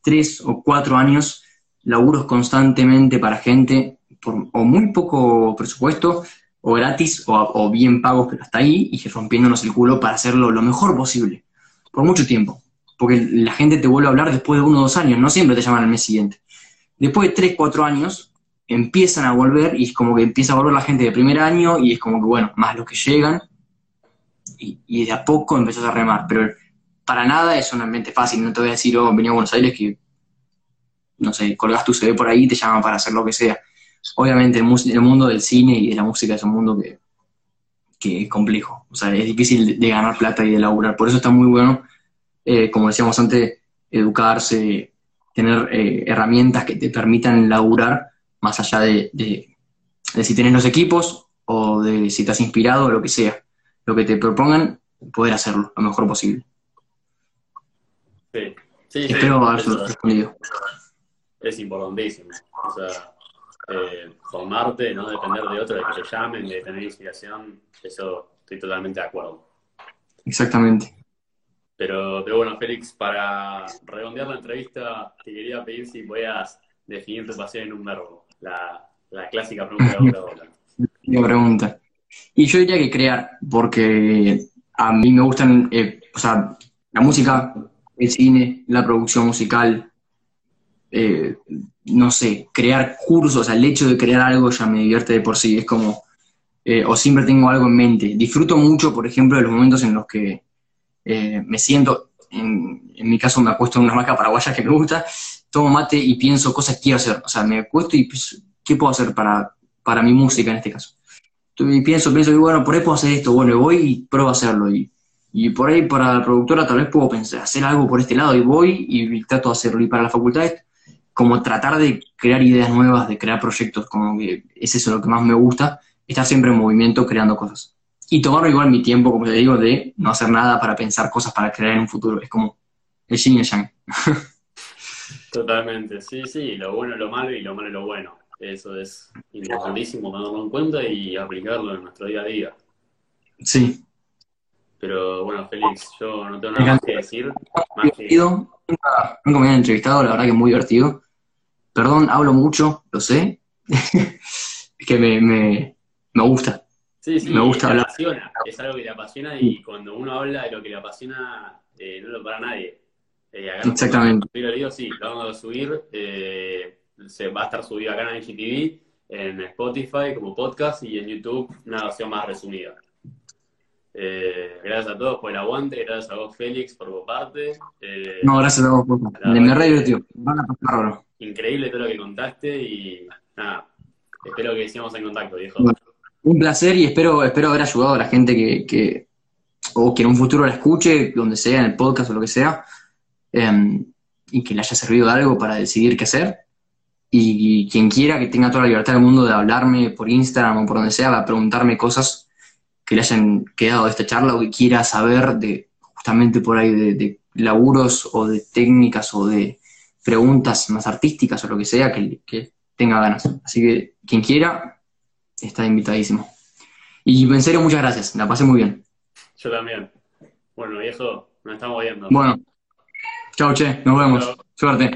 tres o cuatro años laburos constantemente para gente por, o muy poco presupuesto o gratis o, bien pagos, pero hasta ahí y rompiéndonos el culo para hacerlo lo mejor posible, por mucho tiempo. Porque la gente te vuelve a hablar después de uno o dos años, no siempre te llaman al mes siguiente. Después de tres, cuatro años, empiezan a volver y es como que empieza a volver la gente de primer año y es como que, bueno, más los que llegan y, de a poco empezás a remar, pero para nada es un fácil, no te voy a decir, oh, venía a Buenos Aires que, no sé, colgas tu CV por ahí y te llaman para hacer lo que sea. Obviamente el, el mundo del cine y de la música es un mundo que, que es complejo, o sea, es difícil de, ganar plata y de laburar, por eso está muy bueno, eh, como decíamos antes, educarse, tener eh, herramientas que te permitan laburar más allá de, si tienes los equipos o de si has inspirado o lo que sea. Lo que te propongan, poder hacerlo lo mejor posible. Sí, sí, Espero haber respondido. Es importantísimo. O sea, eh, formarte, no depender de otro, de que te llamen, de tener inspiración, eso estoy totalmente de acuerdo. Exactamente. Pero, pero bueno, Félix, para redondear la entrevista, te quería pedir si podías definir tu pasión en un verbo la, clásica pregunta de pregunta. Y yo diría que crear, porque a mí me gustan, eh, o sea, la música, el cine, la producción musical, eh, no sé, crear cursos, o sea, el hecho de crear algo ya me divierte de por sí, es como, eh, o siempre tengo algo en mente. Disfruto mucho, por ejemplo, de los momentos en los que me siento, en, en, mi caso me apuesto en una marca paraguaya que me gusta, tomo mate y pienso cosas que quiero hacer. O sea, me acuesto y pienso, ¿qué puedo hacer para, para mi música en este caso? Y pienso, pienso, y bueno, por ahí puedo hacer esto, bueno, voy y pruebo a hacerlo. Y, y por ahí para la productora tal vez puedo pensar, hacer algo por este lado y voy y trato de hacerlo. Y para la facultad es como tratar de crear ideas nuevas, de crear proyectos, como que es eso lo que más me gusta, estar siempre en movimiento creando cosas. Y tomar igual mi tiempo, como te digo, de no hacer nada para pensar cosas para crear en un futuro. Es como el yin y el yang. Totalmente, sí, sí, lo bueno, lo malo y lo malo, lo bueno. Eso es importantísimo tenerlo en cuenta y aplicarlo en nuestro día a día. Sí. Pero bueno, Félix, yo no tengo nada más que decir. Más que... Nunca, me habían entrevistado, la verdad que es muy divertido. Perdón, hablo mucho, lo sé. es que me, me, me gusta. Sí, sí, me gusta hablar. Apasiona, es algo que le apasiona y cuando uno habla de lo que le apasiona, eh, no lo para nadie. Eh, Exactamente. Subir sí, lo vamos a subir. Eh, se va a estar subido acá en IGTV, en Spotify como podcast y en YouTube una versión más resumida. Eh, gracias a todos por el aguante, gracias a vos, Félix, por tu parte. No, gracias a vos. La Me, re divirtió. Van a pasar bárbaro. increíble todo lo que contaste y nada, espero que sigamos en contacto, viejo. Bueno. Un placer y espero, espero haber ayudado a la gente que, que- o que en un futuro la escuche, donde sea, en el podcast o lo que sea, em, y que le haya servido de algo para decidir qué hacer. Y, quien quiera que tenga toda la libertad del mundo de hablarme por Instagram o por donde sea, a preguntarme cosas que le hayan quedado de esta charla o que quiera saber de justamente por ahí de, de laburos o de técnicas o de preguntas más artísticas o lo que sea, que, que tenga ganas. Así que quien quiera, está invitadísimo. Y en serio, muchas gracias, la pasé muy bien. Yo también. Bueno, viejo, nos estamos viendo. Bueno, chau, che, nos vemos. Chau. Suerte.